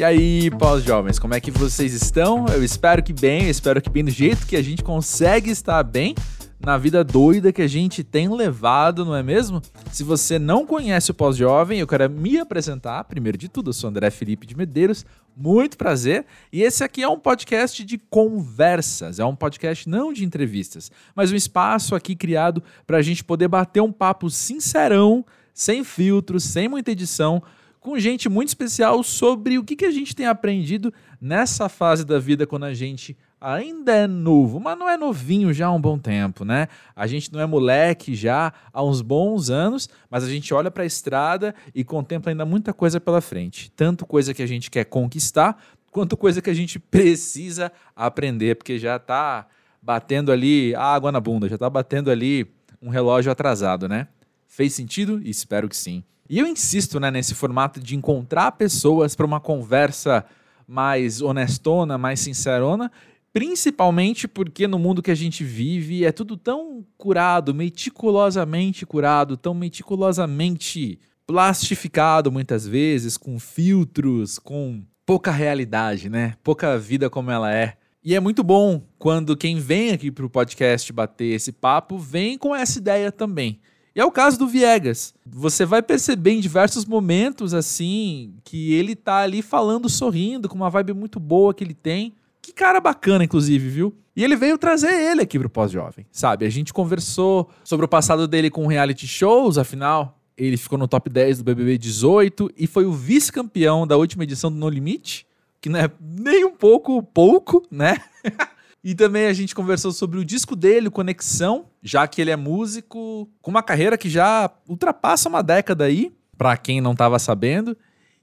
E aí, pós-jovens, como é que vocês estão? Eu espero que bem, eu espero que bem do jeito que a gente consegue estar bem na vida doida que a gente tem levado, não é mesmo? Se você não conhece o Pós-Jovem, eu quero me apresentar. Primeiro de tudo, eu sou André Felipe de Medeiros, muito prazer. E esse aqui é um podcast de conversas, é um podcast não de entrevistas, mas um espaço aqui criado para a gente poder bater um papo sincerão, sem filtros, sem muita edição, com gente muito especial sobre o que, que a gente tem aprendido nessa fase da vida quando a gente ainda é novo, mas não é novinho já há um bom tempo, né? A gente não é moleque já há uns bons anos, mas a gente olha para a estrada e contempla ainda muita coisa pela frente. Tanto coisa que a gente quer conquistar, quanto coisa que a gente precisa aprender, porque já está batendo ali água na bunda, já está batendo ali um relógio atrasado, né? Fez sentido? Espero que sim. E eu insisto né, nesse formato de encontrar pessoas para uma conversa mais honestona, mais sincerona, principalmente porque no mundo que a gente vive é tudo tão curado, meticulosamente curado, tão meticulosamente plastificado muitas vezes, com filtros, com pouca realidade, né? Pouca vida como ela é. E é muito bom quando quem vem aqui para o podcast bater esse papo vem com essa ideia também. E é o caso do Viegas. Você vai perceber em diversos momentos, assim, que ele tá ali falando, sorrindo, com uma vibe muito boa que ele tem. Que cara bacana, inclusive, viu? E ele veio trazer ele aqui pro Pós-Jovem, sabe? A gente conversou sobre o passado dele com reality shows, afinal, ele ficou no top 10 do BBB 18 e foi o vice-campeão da última edição do No Limite, que não é nem um pouco pouco, né? E também a gente conversou sobre o disco dele, Conexão, já que ele é músico com uma carreira que já ultrapassa uma década aí, para quem não estava sabendo.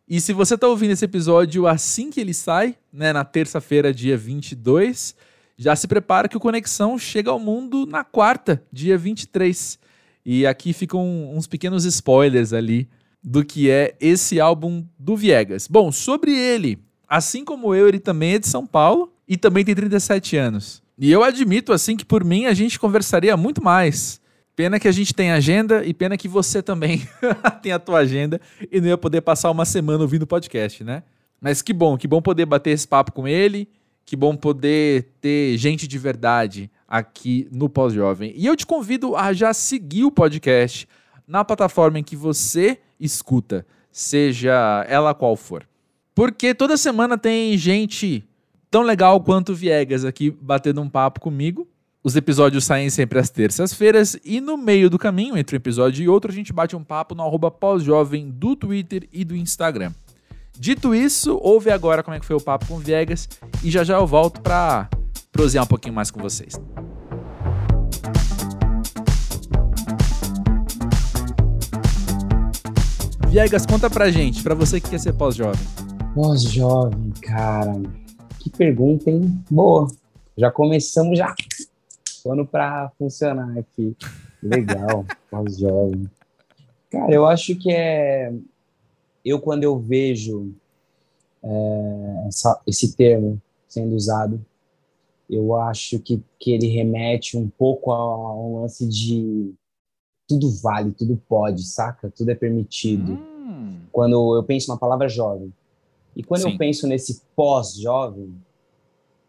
E se você está ouvindo esse episódio assim que ele sai, né, na terça-feira, dia 22, já se prepara que o Conexão chega ao mundo na quarta, dia 23. E aqui ficam uns pequenos spoilers ali do que é esse álbum do Viegas. Bom, sobre ele, assim como eu, ele também é de São Paulo e também tem 37 anos. E eu admito, assim, que por mim a gente conversaria muito mais. Pena que a gente tem agenda e pena que você também tem a tua agenda e não ia poder passar uma semana ouvindo podcast, né? Mas que bom, que bom poder bater esse papo com ele, que bom poder ter gente de verdade aqui no Pós-Jovem. E eu te convido a já seguir o podcast na plataforma em que você escuta, seja ela qual for. Porque toda semana tem gente tão legal quanto o Viegas aqui batendo um papo comigo. Os episódios saem sempre às terças-feiras e no meio do caminho, entre um episódio e outro, a gente bate um papo no arroba pós-jovem do Twitter e do Instagram. Dito isso, ouve agora como é que foi o papo com o Viegas e já já eu volto para prosear um pouquinho mais com vocês. Viegas, conta pra gente, pra você que quer ser pós-jovem. Pós-jovem, cara que pergunta, hein? Boa. Já começamos já. Plano para funcionar aqui. Legal, pós-jovem. Cara, eu acho que é. Eu, quando eu vejo é, essa, esse termo sendo usado, eu acho que, que ele remete um pouco a um lance de tudo vale, tudo pode, saca? Tudo é permitido. Hum. Quando eu penso na palavra jovem, e quando Sim. eu penso nesse pós-jovem,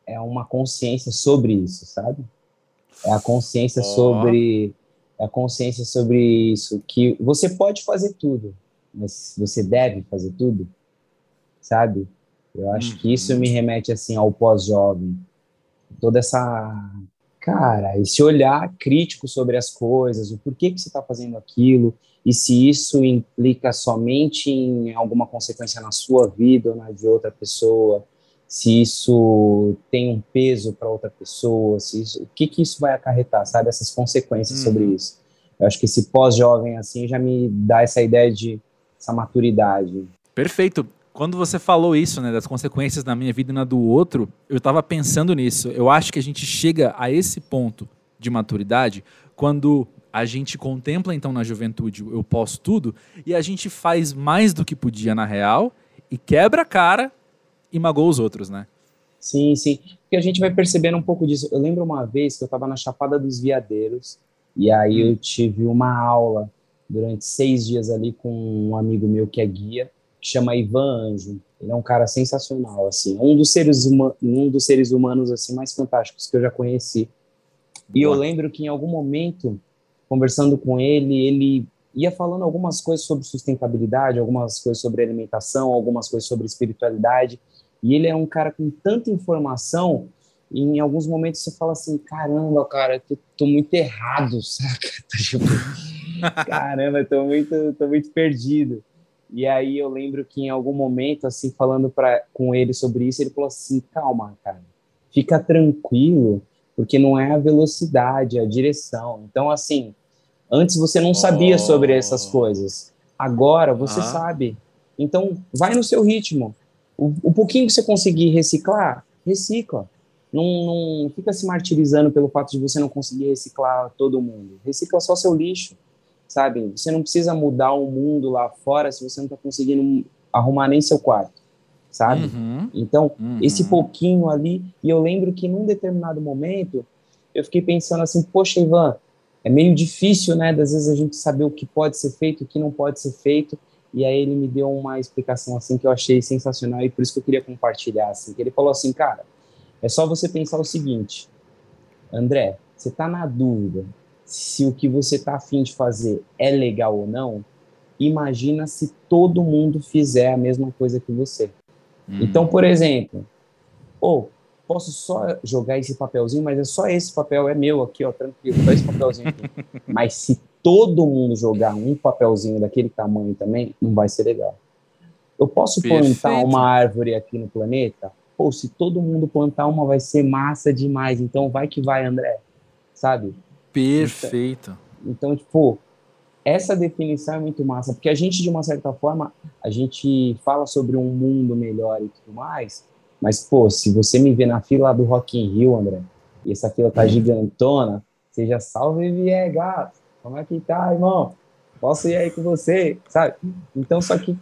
é uma consciência sobre isso, sabe? É a consciência oh. sobre é a consciência sobre isso que você pode fazer tudo, mas você deve fazer tudo, sabe? Eu acho uhum. que isso me remete assim ao pós-jovem, toda essa cara, esse olhar crítico sobre as coisas, o porquê que você está fazendo aquilo, e se isso implica somente em alguma consequência na sua vida ou na de outra pessoa, se isso tem um peso para outra pessoa, se isso, o que, que isso vai acarretar, sabe? Essas consequências sobre uhum. isso. Eu acho que esse pós-jovem assim já me dá essa ideia de essa maturidade. Perfeito. Quando você falou isso, né, das consequências na minha vida e na do outro, eu estava pensando nisso. Eu acho que a gente chega a esse ponto de maturidade quando a gente contempla então na juventude eu posso tudo e a gente faz mais do que podia na real e quebra a cara e magoa os outros, né? Sim, sim. Porque a gente vai percebendo um pouco disso. Eu lembro uma vez que eu estava na Chapada dos Veadeiros e aí eu tive uma aula durante seis dias ali com um amigo meu que é guia chama Ivan Anjo. Ele é um cara sensacional, assim, um dos seres, um dos seres humanos assim mais fantásticos que eu já conheci. E eu lembro que em algum momento, conversando com ele, ele ia falando algumas coisas sobre sustentabilidade, algumas coisas sobre alimentação, algumas coisas sobre espiritualidade. E ele é um cara com tanta informação, e em alguns momentos você fala assim: caramba, cara, eu tô muito errado, saca? Tipo, caramba, eu tô muito, tô muito perdido. E aí eu lembro que em algum momento, assim, falando pra, com ele sobre isso, ele falou assim: calma, cara, fica tranquilo, porque não é a velocidade, é a direção. Então, assim, antes você não sabia oh. sobre essas coisas, agora você ah. sabe. Então, vai no seu ritmo. O, o pouquinho que você conseguir reciclar, recicla. Não, não fica se martirizando pelo fato de você não conseguir reciclar todo mundo. Recicla só seu lixo sabe? Você não precisa mudar o mundo lá fora se você não está conseguindo arrumar nem seu quarto, sabe? Uhum. Então, uhum. esse pouquinho ali, e eu lembro que num determinado momento eu fiquei pensando assim, poxa, Ivan, é meio difícil, né, das vezes a gente saber o que pode ser feito, o que não pode ser feito, e aí ele me deu uma explicação assim que eu achei sensacional e por isso que eu queria compartilhar, assim, que ele falou assim, cara, é só você pensar o seguinte, André, você está na dúvida se o que você está afim de fazer é legal ou não, imagina se todo mundo fizer a mesma coisa que você. Hum. Então, por exemplo, ou oh, posso só jogar esse papelzinho, mas é só esse papel, é meu aqui, ó, tranquilo, só esse papelzinho aqui. mas se todo mundo jogar um papelzinho daquele tamanho também, não vai ser legal. Eu posso Perfeito. plantar uma árvore aqui no planeta? Pô, se todo mundo plantar uma, vai ser massa demais. Então, vai que vai, André. Sabe? Perfeito. Então, então, tipo, essa definição é muito massa, porque a gente, de uma certa forma, a gente fala sobre um mundo melhor e tudo mais, mas, pô, se você me vê na fila do Rock in Rio, André, e essa fila tá uhum. gigantona, seja salve Viegas, como é que tá, irmão? Posso ir aí com você, sabe? Então, só que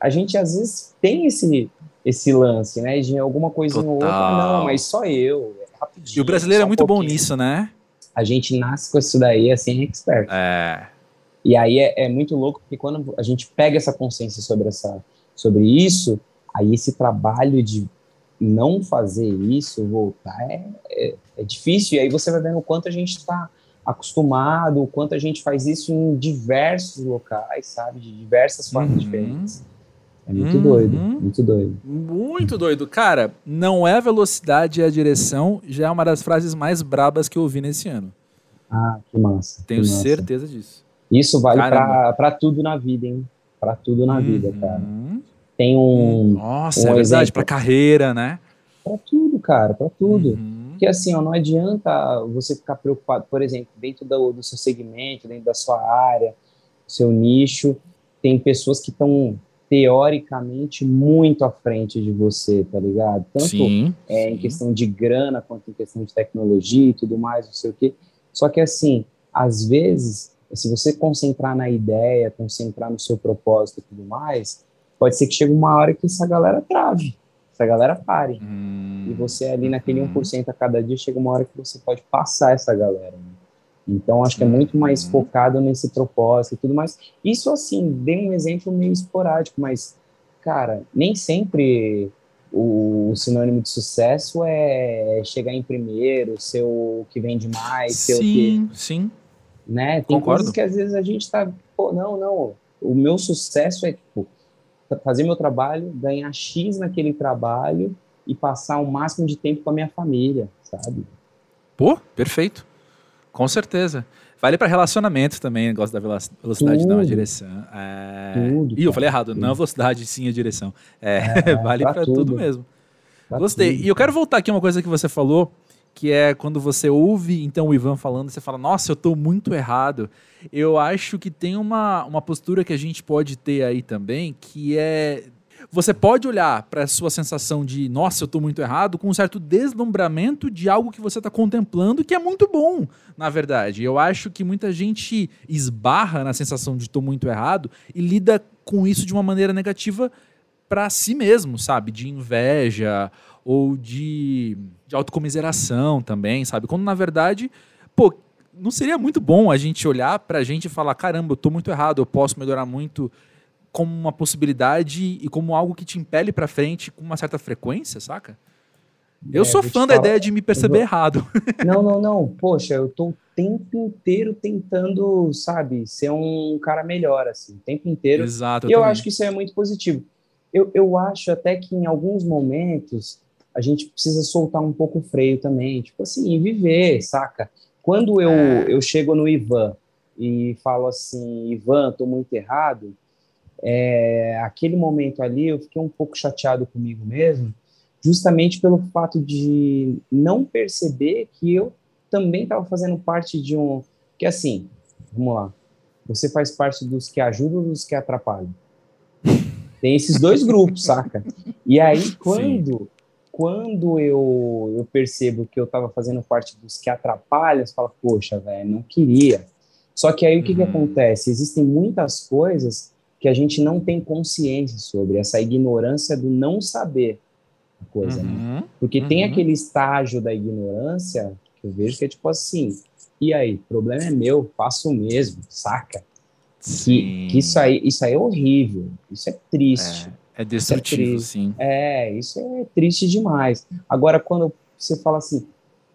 a gente às vezes tem esse esse lance, né, de alguma coisa ou outra, não, mas só eu, é rapidinho. E o brasileiro é muito um bom nisso, né? A gente nasce com isso daí assim, expert. É. E aí é, é, muito louco porque quando a gente pega essa consciência sobre essa sobre isso, aí esse trabalho de não fazer isso, voltar, é, é, é difícil. E aí você vai vendo o quanto a gente está acostumado, o quanto a gente faz isso em diversos locais, sabe? De diversas formas uhum. diferentes. É muito uhum. doido, muito doido. Muito doido. Cara, não é a velocidade, é a direção, já é uma das frases mais brabas que eu ouvi nesse ano. Ah, que massa. Tenho que massa. certeza disso. Isso vale para tudo na vida, hein? Para tudo na uhum. vida, cara. Tem um. Nossa, um é verdade, para carreira, né? Para tudo, cara, para tudo. Uhum. Porque assim, ó, não adianta você ficar preocupado, por exemplo, dentro do, do seu segmento, dentro da sua área, seu nicho, tem pessoas que estão teoricamente muito à frente de você, tá ligado? Tanto sim, é, sim. em questão de grana quanto em questão de tecnologia e tudo mais, não sei o quê. Só que assim, às vezes, se você concentrar na ideia, concentrar no seu propósito e tudo mais, pode ser que chegue uma hora que essa galera trave, essa galera pare. Hum, e você ali naquele hum. 1% a cada dia, chega uma hora que você pode passar essa galera. Então, acho que é muito mais uhum. focado nesse propósito e tudo mais. Isso, assim, dei um exemplo meio esporádico, mas, cara, nem sempre o sinônimo de sucesso é chegar em primeiro, ser o que vende mais, ser sim, o que... Sim, né? Tem Concordo. coisas que às vezes a gente tá, pô, não, não, o meu sucesso é, tipo, fazer meu trabalho, ganhar X naquele trabalho e passar o máximo de tempo com a minha família, sabe? Pô, perfeito. Com certeza. Vale para relacionamento também, negócio da velocidade tudo. não a direção. É... Tudo, Ih, eu falei errado, tudo. não a velocidade, sim a direção. É, é vale para tudo. mesmo. Pra Gostei. E eu quero voltar aqui uma coisa que você falou, que é quando você ouve então o Ivan falando, você fala, nossa, eu estou muito errado. Eu acho que tem uma, uma postura que a gente pode ter aí também, que é você pode olhar para a sua sensação de, nossa, eu estou muito errado, com um certo deslumbramento de algo que você está contemplando, que é muito bom, na verdade. Eu acho que muita gente esbarra na sensação de estou muito errado e lida com isso de uma maneira negativa para si mesmo, sabe? De inveja ou de, de autocomiseração também, sabe? Quando na verdade, pô, não seria muito bom a gente olhar para a gente e falar: caramba, eu estou muito errado, eu posso melhorar muito como uma possibilidade e como algo que te impele para frente com uma certa frequência, saca? Eu é, sou fã da falar, ideia de me perceber vou... errado. Não, não, não. Poxa, eu tô o tempo inteiro tentando, sabe, ser um cara melhor, assim, o tempo inteiro. Exato. E eu, eu acho que isso é muito positivo. Eu, eu acho até que em alguns momentos a gente precisa soltar um pouco o freio também, tipo assim, viver, saca? Quando eu, é. eu chego no Ivan e falo assim, Ivan, tô muito errado, é, aquele momento ali eu fiquei um pouco chateado comigo mesmo, justamente pelo fato de não perceber que eu também estava fazendo parte de um. Que assim, vamos lá, você faz parte dos que ajudam ou dos que atrapalham. Tem esses dois grupos, saca? E aí, quando, quando eu, eu percebo que eu estava fazendo parte dos que atrapalham, você fala, poxa, velho, não queria. Só que aí o que, uhum. que acontece? Existem muitas coisas que a gente não tem consciência sobre, essa ignorância do não saber a coisa, né? uhum. né? Porque uhum. tem aquele estágio da ignorância que eu vejo que é tipo assim, e aí, o problema é meu, faço o mesmo, saca? Que, que, isso, aí, isso aí é horrível, isso é triste. É, é destrutivo, é sim. É, isso é triste demais. Agora, quando você fala assim,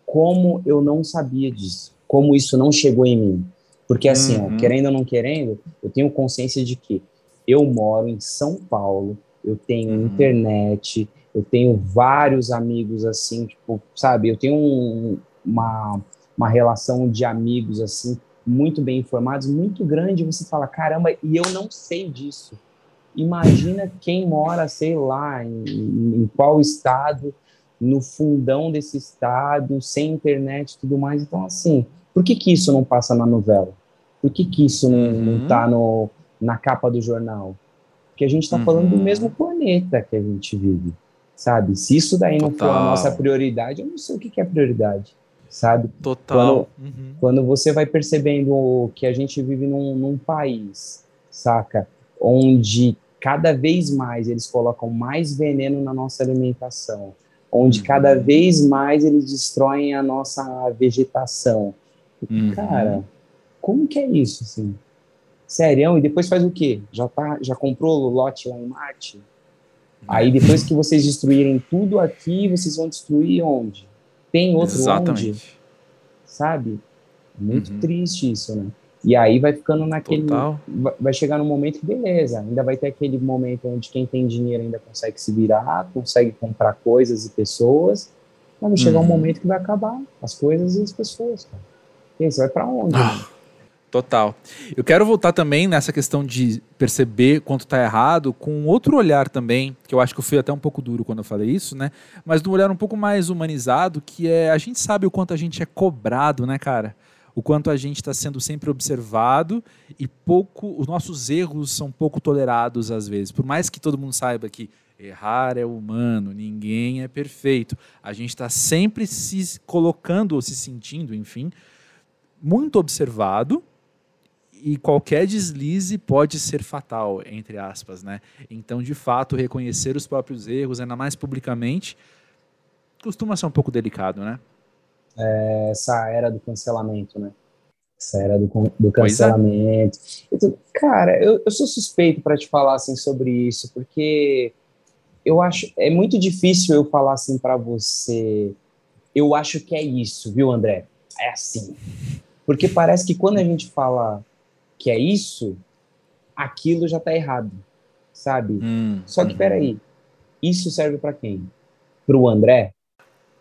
como eu não sabia disso, como isso não chegou em mim, porque assim, uhum. ó, querendo ou não querendo, eu tenho consciência de que eu moro em São Paulo, eu tenho uhum. internet, eu tenho vários amigos assim, tipo, sabe, eu tenho um, uma, uma relação de amigos assim, muito bem informados, muito grande, você fala, caramba, e eu não sei disso. Imagina quem mora, sei lá, em, em qual estado, no fundão desse estado, sem internet e tudo mais. Então, assim, por que que isso não passa na novela? Por que, que isso não, uhum. não tá no, na capa do jornal? Porque a gente está uhum. falando do uhum. mesmo planeta que a gente vive, sabe? Se isso daí não Total. for a nossa prioridade, eu não sei o que, que é prioridade, sabe? Total. Quando, uhum. quando você vai percebendo que a gente vive num, num país, saca? Onde cada vez mais eles colocam mais veneno na nossa alimentação, onde uhum. cada vez mais eles destroem a nossa vegetação. Uhum. Cara, como que é isso, assim? Sério, e depois faz o quê? Já, tá, já comprou o lote lá em Marte? Aí depois que vocês destruírem tudo aqui, vocês vão destruir onde? Tem outro Exatamente. onde? Sabe? Muito uhum. triste isso, né? E aí vai ficando naquele. Total. Vai chegar no momento que, beleza, ainda vai ter aquele momento onde quem tem dinheiro ainda consegue se virar, consegue comprar coisas e pessoas. Mas vai chegar um uhum. momento que vai acabar as coisas e as pessoas, cara. E aí você vai pra onde? Ah. Né? Total. Eu quero voltar também nessa questão de perceber quanto está errado com outro olhar também, que eu acho que eu fui até um pouco duro quando eu falei isso, né? Mas de um olhar um pouco mais humanizado, que é a gente sabe o quanto a gente é cobrado, né, cara? O quanto a gente está sendo sempre observado e pouco, os nossos erros são pouco tolerados às vezes. Por mais que todo mundo saiba que errar é humano, ninguém é perfeito, a gente está sempre se colocando ou se sentindo, enfim, muito observado e qualquer deslize pode ser fatal, entre aspas, né? Então, de fato, reconhecer os próprios erros, ainda mais publicamente, costuma ser um pouco delicado, né? É, essa era do cancelamento, né? Essa era do, do é. cancelamento. É. Então, cara, eu, eu sou suspeito para te falar assim sobre isso, porque eu acho é muito difícil eu falar assim para você. Eu acho que é isso, viu, André? É assim. Porque parece que quando a gente fala que é isso, aquilo já está errado, sabe? Hum, Só que, hum. peraí, isso serve para quem? Para o André?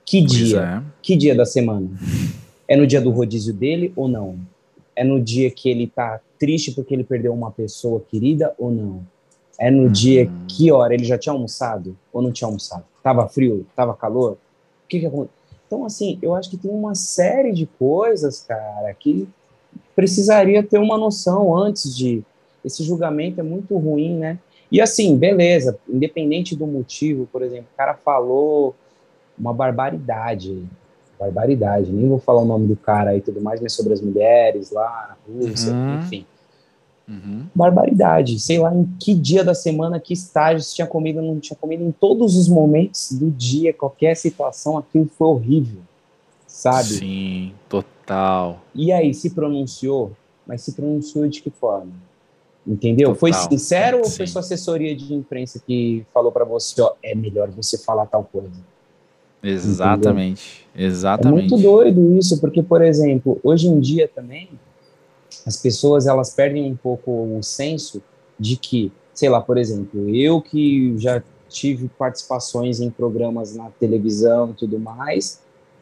Que dia? É. Que dia da semana? É no dia do rodízio dele ou não? É no dia que ele tá triste porque ele perdeu uma pessoa querida ou não? É no dia hum. que hora ele já tinha almoçado ou não tinha almoçado? Tava frio? Tava calor? O que que aconteceu? Então, assim, eu acho que tem uma série de coisas, cara, que precisaria ter uma noção antes de. Esse julgamento é muito ruim, né? E assim, beleza, independente do motivo, por exemplo, o cara falou uma barbaridade, barbaridade, nem vou falar o nome do cara e tudo mais, mas sobre as mulheres lá na Rússia, uhum. enfim. Uhum. Barbaridade, sei lá em que dia da semana, que estágio, se tinha comido ou não tinha comido, em todos os momentos do dia, qualquer situação, aquilo foi horrível, sabe? Sim, total. E aí, se pronunciou, mas se pronunciou de que forma? Entendeu? Total. Foi sincero ou foi sua assessoria de imprensa que falou para você, ó, é melhor você falar tal coisa? Exatamente, Entendeu? exatamente. É muito doido isso, porque, por exemplo, hoje em dia também, as pessoas, elas perdem um pouco o senso de que, sei lá, por exemplo, eu que já tive participações em programas na televisão e tudo mais,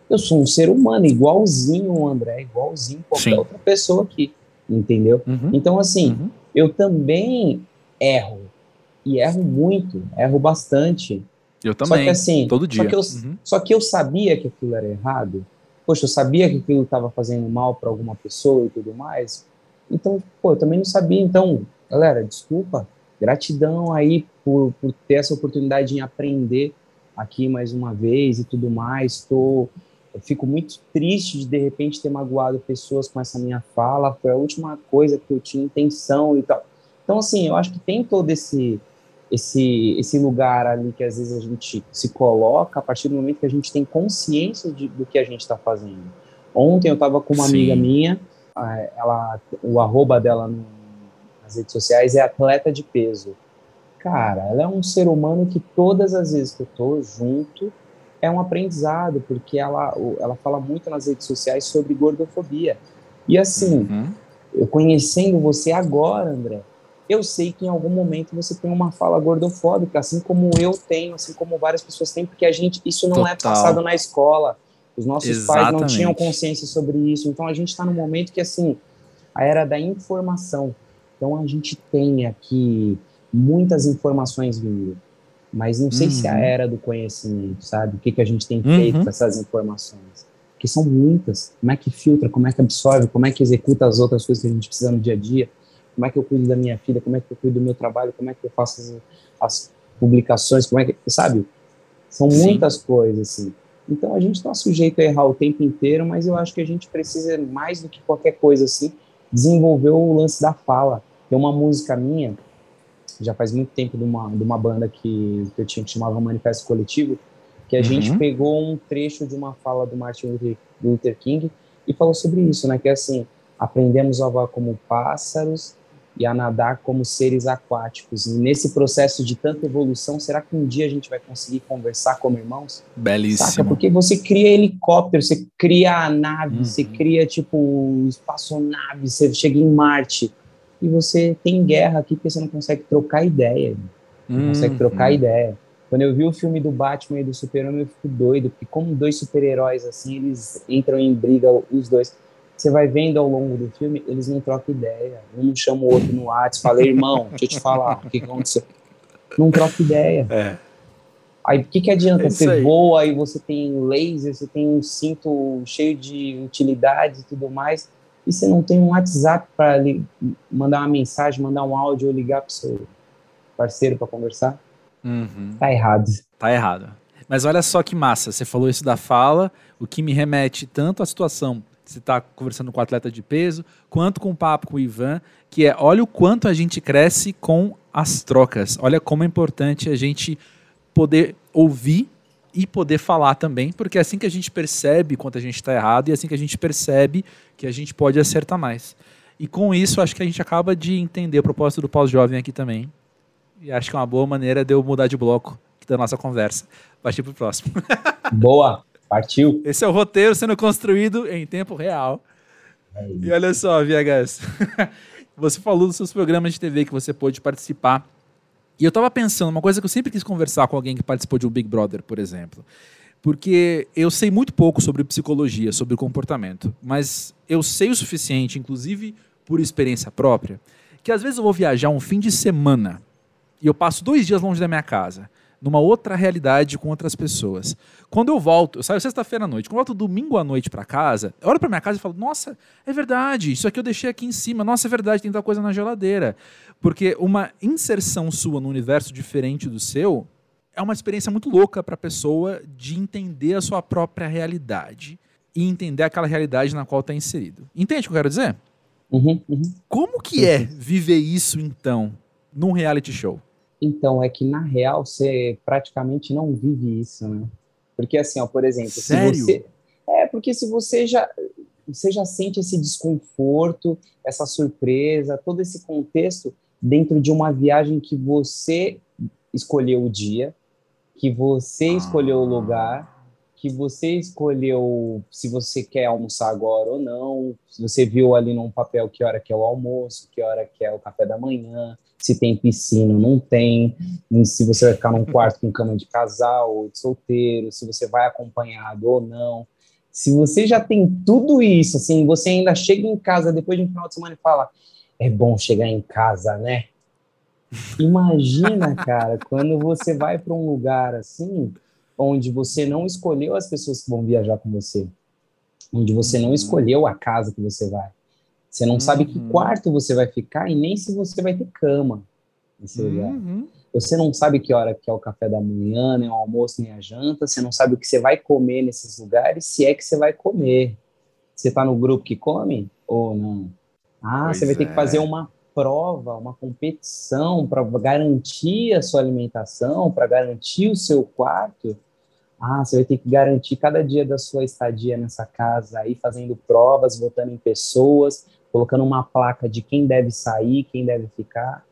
eu sou um ser humano igualzinho o André, igualzinho qualquer Sim. outra pessoa aqui, entendeu? Uhum. Então, assim, uhum. eu também erro, e erro muito, erro bastante. Eu também, só que, assim, todo dia. Só que, eu, uhum. só que eu sabia que aquilo era errado, poxa, eu sabia que aquilo estava fazendo mal para alguma pessoa e tudo mais, então, pô, eu também não sabia, então, galera, desculpa, gratidão aí por, por ter essa oportunidade de aprender aqui mais uma vez e tudo mais. Tô, eu fico muito triste de de repente ter magoado pessoas com essa minha fala. Foi a última coisa que eu tinha intenção e tal. Então, assim, eu acho que tem todo esse esse esse lugar ali que às vezes a gente se coloca a partir do momento que a gente tem consciência de, do que a gente está fazendo. Ontem eu estava com uma Sim. amiga minha, ela, o arroba dela no, nas redes sociais é atleta de peso. Cara, ela é um ser humano que todas as vezes que eu tô junto é um aprendizado, porque ela, ela fala muito nas redes sociais sobre gordofobia. E assim, uhum. eu conhecendo você agora, André, eu sei que em algum momento você tem uma fala gordofóbica, assim como eu tenho, assim como várias pessoas têm, porque a gente, isso não é Total. é passado na escola. Os nossos Exatamente. pais não tinham consciência sobre isso. Então a gente está no momento que, assim, a era da informação. Então a gente tem aqui muitas informações vindo, mas não sei uhum. se a uhum. era do conhecimento, sabe? O que, que a gente tem feito uhum. com essas informações. Que são muitas. Como é que filtra, como é que absorve, como é que executa as outras coisas que a gente precisa no dia a dia, como é que eu cuido da minha filha, como é que eu cuido do meu trabalho, como é que eu faço as, as publicações, como é que, sabe? São Sim. muitas coisas, assim. Então a gente está sujeito a errar o tempo inteiro, mas eu acho que a gente precisa, mais do que qualquer coisa assim, desenvolver o lance da fala. Tem uma música minha, já faz muito tempo, de uma, de uma banda que, que eu tinha que chamava Manifesto Coletivo, que a uhum. gente pegou um trecho de uma fala do Martin Luther King e falou sobre isso, né? Que é assim, aprendemos a voar como pássaros e a nadar como seres aquáticos. E nesse processo de tanta evolução, será que um dia a gente vai conseguir conversar como irmãos? Belíssimo. Saca? Porque você cria helicóptero, você cria a nave, uhum. você cria tipo espaçonave, você chega em Marte e você tem guerra aqui porque você não consegue trocar ideia. Não uhum. consegue trocar ideia. Quando eu vi o filme do Batman e do Super-Homem, eu fico doido, porque como dois super-heróis assim, eles entram em briga os dois você vai vendo ao longo do filme, eles não trocam ideia. Um chama o outro no WhatsApp, fala, irmão, deixa eu te falar, o que, que aconteceu? Não troca ideia. É. Aí o que, que adianta? É você aí. voa e você tem laser, você tem um cinto cheio de utilidades e tudo mais, e você não tem um WhatsApp para mandar uma mensagem, mandar um áudio ou ligar para o seu parceiro para conversar? Uhum. Tá errado. Tá errado. Mas olha só que massa, você falou isso da fala, o que me remete tanto à situação você está conversando com o atleta de peso, quanto com o papo com o Ivan, que é olha o quanto a gente cresce com as trocas. Olha como é importante a gente poder ouvir e poder falar também, porque é assim que a gente percebe quanto a gente está errado e é assim que a gente percebe que a gente pode acertar mais. E com isso, acho que a gente acaba de entender o propósito do pós-jovem aqui também. E acho que é uma boa maneira de eu mudar de bloco da nossa conversa. Partir para o próximo. Boa! Partiu. Esse é o roteiro sendo construído em tempo real. É e olha só, VHS. você falou dos seus programas de TV que você pôde participar. E eu estava pensando, uma coisa que eu sempre quis conversar com alguém que participou de um Big Brother, por exemplo. Porque eu sei muito pouco sobre psicologia, sobre comportamento. Mas eu sei o suficiente, inclusive por experiência própria, que às vezes eu vou viajar um fim de semana e eu passo dois dias longe da minha casa numa outra realidade com outras pessoas. Quando eu volto, eu saio sexta-feira à noite, quando eu volto domingo à noite para casa, eu olho para minha casa e falo: "Nossa, é verdade, isso aqui eu deixei aqui em cima. Nossa, é verdade, tem tal coisa na geladeira". Porque uma inserção sua num universo diferente do seu é uma experiência muito louca para a pessoa de entender a sua própria realidade e entender aquela realidade na qual está inserido. Entende o que eu quero dizer? Uhum, uhum. Como que é viver isso então num reality show? Então, é que na real você praticamente não vive isso, né? Porque assim, ó, por exemplo, Sério? se você é porque se você já você já sente esse desconforto, essa surpresa, todo esse contexto, dentro de uma viagem que você escolheu o dia, que você escolheu o lugar, que você escolheu se você quer almoçar agora ou não, se você viu ali num papel que hora que é o almoço, que hora que é o café da manhã, se tem piscina, não tem, se você vai ficar num quarto com cama de casal ou de solteiro, se você vai acompanhado ou não. Se você já tem tudo isso, assim, você ainda chega em casa depois de um final de semana e fala: é bom chegar em casa, né? Imagina, cara, quando você vai para um lugar assim, onde você não escolheu as pessoas que vão viajar com você, onde você não uhum. escolheu a casa que você vai. Você não uhum. sabe que uhum. quarto você vai ficar e nem se você vai ter cama nesse uhum. lugar. Você não sabe que hora que é o café da manhã, nem o almoço, nem a janta. Você não sabe o que você vai comer nesses lugares, se é que você vai comer. Você está no grupo que come ou não? Ah, pois você vai é. ter que fazer é. uma prova, uma competição para garantir a sua alimentação, para garantir o seu quarto. Ah, você vai ter que garantir cada dia da sua estadia nessa casa aí, fazendo provas, votando em pessoas, colocando uma placa de quem deve sair, quem deve ficar.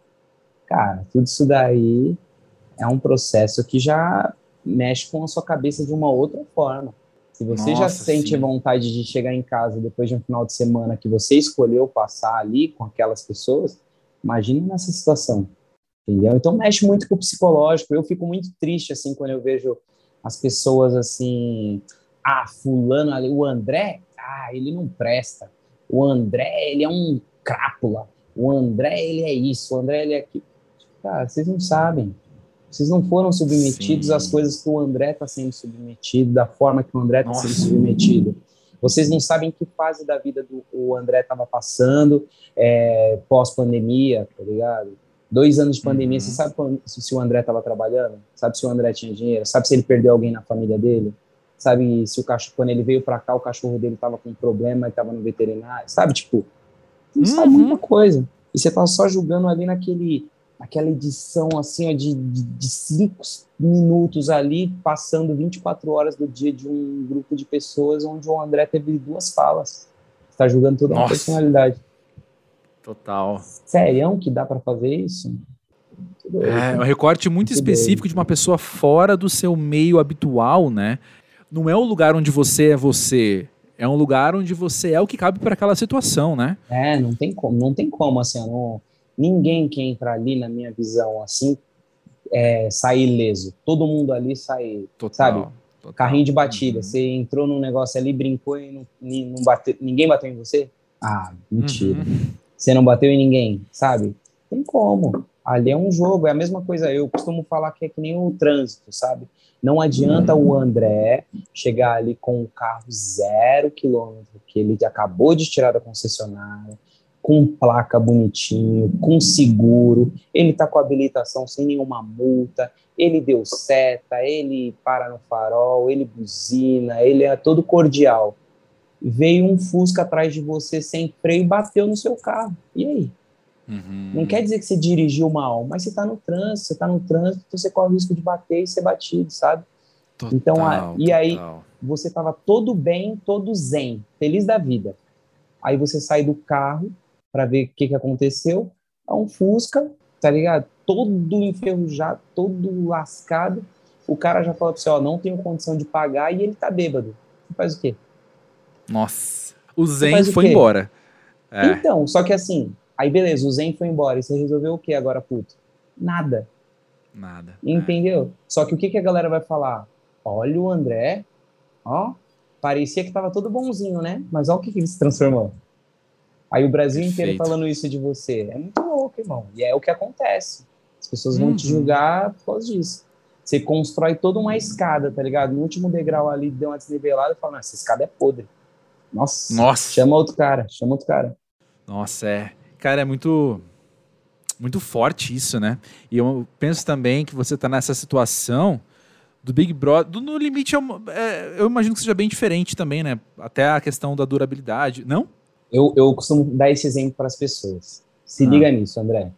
Cara, tudo isso daí é um processo que já mexe com a sua cabeça de uma outra forma. Se você Nossa, já sente sim. vontade de chegar em casa depois de um final de semana que você escolheu passar ali com aquelas pessoas, imagine nessa situação. Entendeu? Então mexe muito com o psicológico. Eu fico muito triste assim quando eu vejo as pessoas assim, ah, fulano ali, o André, ah, ele não presta. O André, ele é um crápula. O André, ele é isso. O André, ele é aquilo. Cara, vocês não sabem. Vocês não foram submetidos Sim. às coisas que o André está sendo submetido, da forma que o André está sendo submetido. Vocês não sabem que fase da vida do o André estava passando é, pós-pandemia, tá ligado? Dois anos de pandemia, uhum. você sabe quando, se o André estava trabalhando? Sabe se o André tinha dinheiro? Sabe se ele perdeu alguém na família dele? Sabe se o cachorro, quando ele veio para cá, o cachorro dele estava com um problema e estava no veterinário? Sabe, tipo, você uhum. sabe muita coisa. E você tá só julgando ali naquele, naquela edição assim, ó, de, de, de cinco minutos ali, passando 24 horas do dia de um grupo de pessoas onde o André teve duas falas. Você tá julgando toda uma personalidade. Total. Sério que dá para fazer isso? É um recorte muito, muito específico doido. de uma pessoa fora do seu meio habitual, né? Não é o lugar onde você é você, é um lugar onde você é o que cabe para aquela situação, né? É, não tem como, não tem como assim, não, ninguém que entra ali na minha visão assim é, sai ileso. Todo mundo ali sai, total, sabe? Total. Carrinho de batida. Uhum. Você entrou num negócio ali, brincou e não, não bateu, ninguém bateu em você? Ah, mentira. Uhum. Você não bateu em ninguém, sabe? Tem como. Ali é um jogo, é a mesma coisa. Eu costumo falar que é que nem o trânsito, sabe? Não adianta o André chegar ali com o carro zero quilômetro, que ele acabou de tirar da concessionária, com placa bonitinho, com seguro, ele tá com habilitação sem nenhuma multa, ele deu seta, ele para no farol, ele buzina, ele é todo cordial veio um Fusca atrás de você sem freio e bateu no seu carro. E aí? Uhum. Não quer dizer que você dirigiu mal, mas você está no trânsito, você está no trânsito, você corre o risco de bater e ser batido, sabe? Total, então, a, e aí você estava todo bem, todo zen, feliz da vida. Aí você sai do carro para ver o que, que aconteceu, é um Fusca, tá ligado? Todo enferrujado, todo lascado. O cara já fala para você, ó, não tenho condição de pagar e ele tá bêbado. Você faz o quê? Nossa. O Zen foi embora. É. Então, só que assim, aí beleza, o Zen foi embora. E você resolveu o que agora, puto? Nada. Nada. Entendeu? É. Só que o que, que a galera vai falar? Olha o André, ó, parecia que tava todo bonzinho, né? Mas olha o que, que ele se transformou. Aí o Brasil Perfeito. inteiro falando isso de você. É muito louco, irmão. E é o que acontece. As pessoas vão uhum. te julgar por causa disso. Você constrói toda uma escada, tá ligado? No último degrau ali, deu uma desnivelada e fala, essa escada é podre. Nossa, Nossa. Chama outro cara, chama outro cara. Nossa, é. Cara, é muito muito forte isso, né? E eu penso também que você tá nessa situação do Big Brother. Do, no limite, eu, é, eu imagino que seja bem diferente também, né? Até a questão da durabilidade. Não? Eu, eu costumo dar esse exemplo para as pessoas. Se ah. liga nisso, André.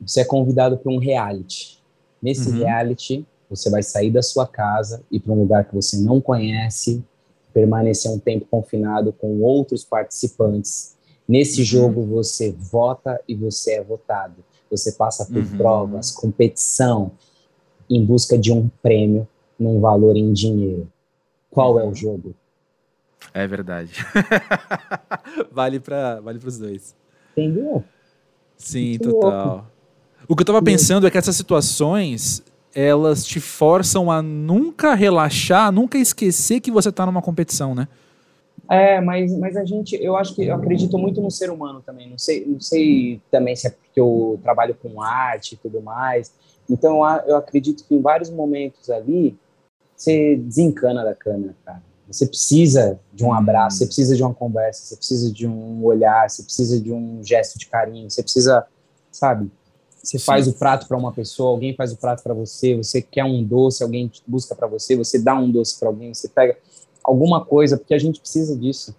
Você é convidado para um reality. Nesse uhum. reality, você vai sair da sua casa e para um lugar que você não conhece, permanecer um tempo confinado com outros participantes Nesse uhum. jogo você vota e você é votado. Você passa por uhum. provas, competição, em busca de um prêmio num valor em dinheiro. Qual é o uhum. jogo? É verdade. vale para vale os dois. Entendeu? Sim, que total. Louco. O que eu tava pensando é que essas situações elas te forçam a nunca relaxar, nunca esquecer que você tá numa competição, né? É, mas, mas a gente, eu acho que eu acredito muito no ser humano também. Não sei, não sei também se é porque eu trabalho com arte e tudo mais. Então eu acredito que em vários momentos ali você desencana da câmera, cara. Você precisa de um abraço, você precisa de uma conversa, você precisa de um olhar, você precisa de um gesto de carinho, você precisa, sabe? Você Sim. faz o prato para uma pessoa, alguém faz o prato para você, você quer um doce, alguém busca para você, você dá um doce para alguém, você pega alguma coisa, porque a gente precisa disso.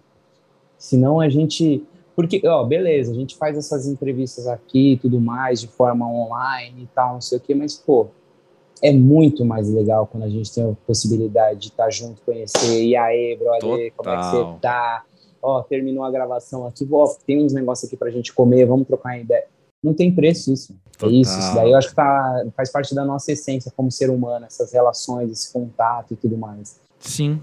Senão a gente. Porque, ó, beleza, a gente faz essas entrevistas aqui e tudo mais, de forma online e tal, não sei o quê, mas, pô, é muito mais legal quando a gente tem a possibilidade de estar tá junto, conhecer. E aí, brother, Total. como é que você tá? Ó, terminou a gravação aqui, ó, tem uns negócios aqui pra gente comer, vamos trocar ideia. Não tem preço isso. Total. É isso, isso daí eu acho que tá, faz parte da nossa essência como ser humano, essas relações, esse contato e tudo mais. Sim,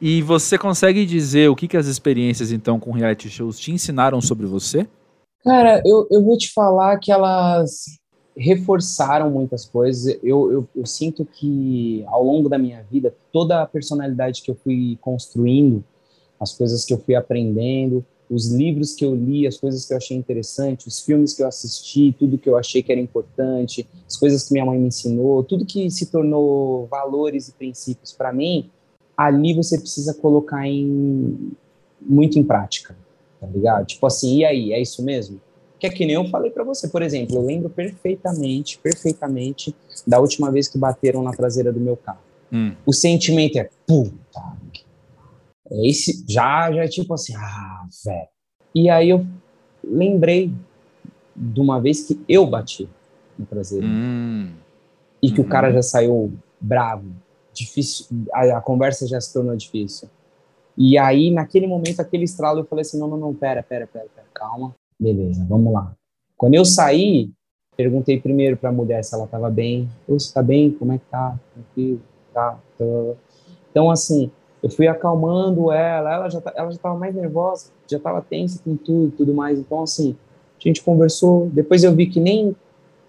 e você consegue dizer o que, que as experiências, então, com reality shows te ensinaram sobre você? Cara, eu, eu vou te falar que elas reforçaram muitas coisas. Eu, eu, eu, sinto que, ao longo da minha vida, toda a personalidade que eu fui construindo, as coisas que eu fui aprendendo, os livros que eu li, as coisas que eu achei interessante, os filmes que eu assisti, tudo que eu achei que era importante, as coisas que minha mãe me ensinou, tudo que se tornou valores e princípios para mim, ali você precisa colocar em muito em prática, tá ligado? Tipo assim, e aí, é isso mesmo? Que é que nem eu falei para você, por exemplo, eu lembro perfeitamente, perfeitamente da última vez que bateram na traseira do meu carro. Hum. O sentimento é, puta, é esse já já é tipo assim, ah, velho. E aí eu lembrei de uma vez que eu bati na traseira. Hum. E que uhum. o cara já saiu bravo, difícil, a, a, conversa já se tornou difícil. E aí, naquele momento, aquele estralo, eu falei assim, não, não, não, pera, pera, pera, pera calma, beleza, vamos lá. Quando eu saí, perguntei primeiro para a mulher se ela estava bem, você está bem, como é que tá, tranquilo, tá, tá, então assim, eu fui acalmando ela, ela já, tá, ela já estava mais nervosa, já estava tensa com tudo, tudo mais, então assim, a gente conversou, depois eu vi que nem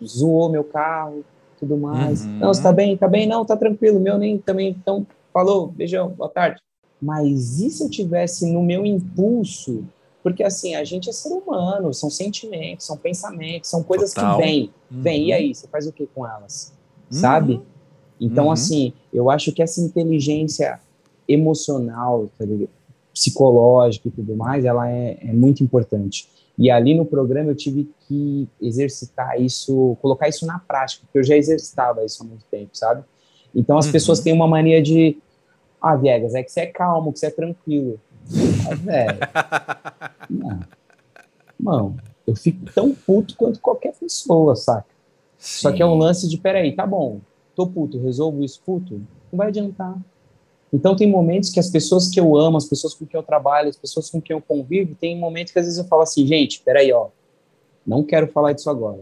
zoou meu carro, tudo mais. Uhum. Não, você tá bem? Tá bem? Não, tá tranquilo. Meu nem também. Então, falou, beijão, boa tarde. Mas e se eu tivesse no meu impulso? Porque assim, a gente é ser humano, são sentimentos, são pensamentos, são coisas Total. que vêm. Uhum. Vem, e aí? Você faz o que com elas? Uhum. Sabe? Então, uhum. assim, eu acho que essa inteligência emocional, tá psicológica e tudo mais, ela é, é muito importante. E ali no programa eu tive que exercitar isso, colocar isso na prática, porque eu já exercitava isso há muito tempo, sabe? Então as uhum. pessoas têm uma mania de, ah, Viegas, é que você é calmo, que você é tranquilo. Ah, velho. Não. Mano, eu fico tão puto quanto qualquer pessoa, saca? Sim. Só que é um lance de, peraí, tá bom, tô puto, resolvo isso puto, não vai adiantar. Então, tem momentos que as pessoas que eu amo, as pessoas com quem eu trabalho, as pessoas com quem eu convivo, tem momentos que às vezes eu falo assim, gente, peraí, ó, não quero falar disso agora.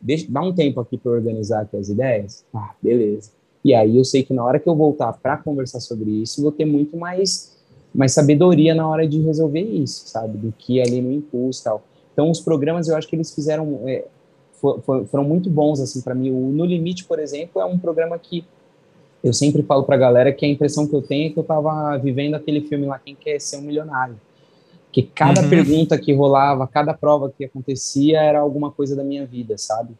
Deixa, dá um tempo aqui para organizar aqui as ideias. Ah, beleza. E aí eu sei que na hora que eu voltar para conversar sobre isso, vou ter muito mais, mais sabedoria na hora de resolver isso, sabe? Do que ali no impulso tal. Então, os programas, eu acho que eles fizeram... É, for, for, foram muito bons, assim, para mim. O No Limite, por exemplo, é um programa que eu sempre falo para a galera que a impressão que eu tenho é que eu estava vivendo aquele filme lá, Quem Quer Ser um Milionário. Que cada uhum. pergunta que rolava, cada prova que acontecia era alguma coisa da minha vida, sabe?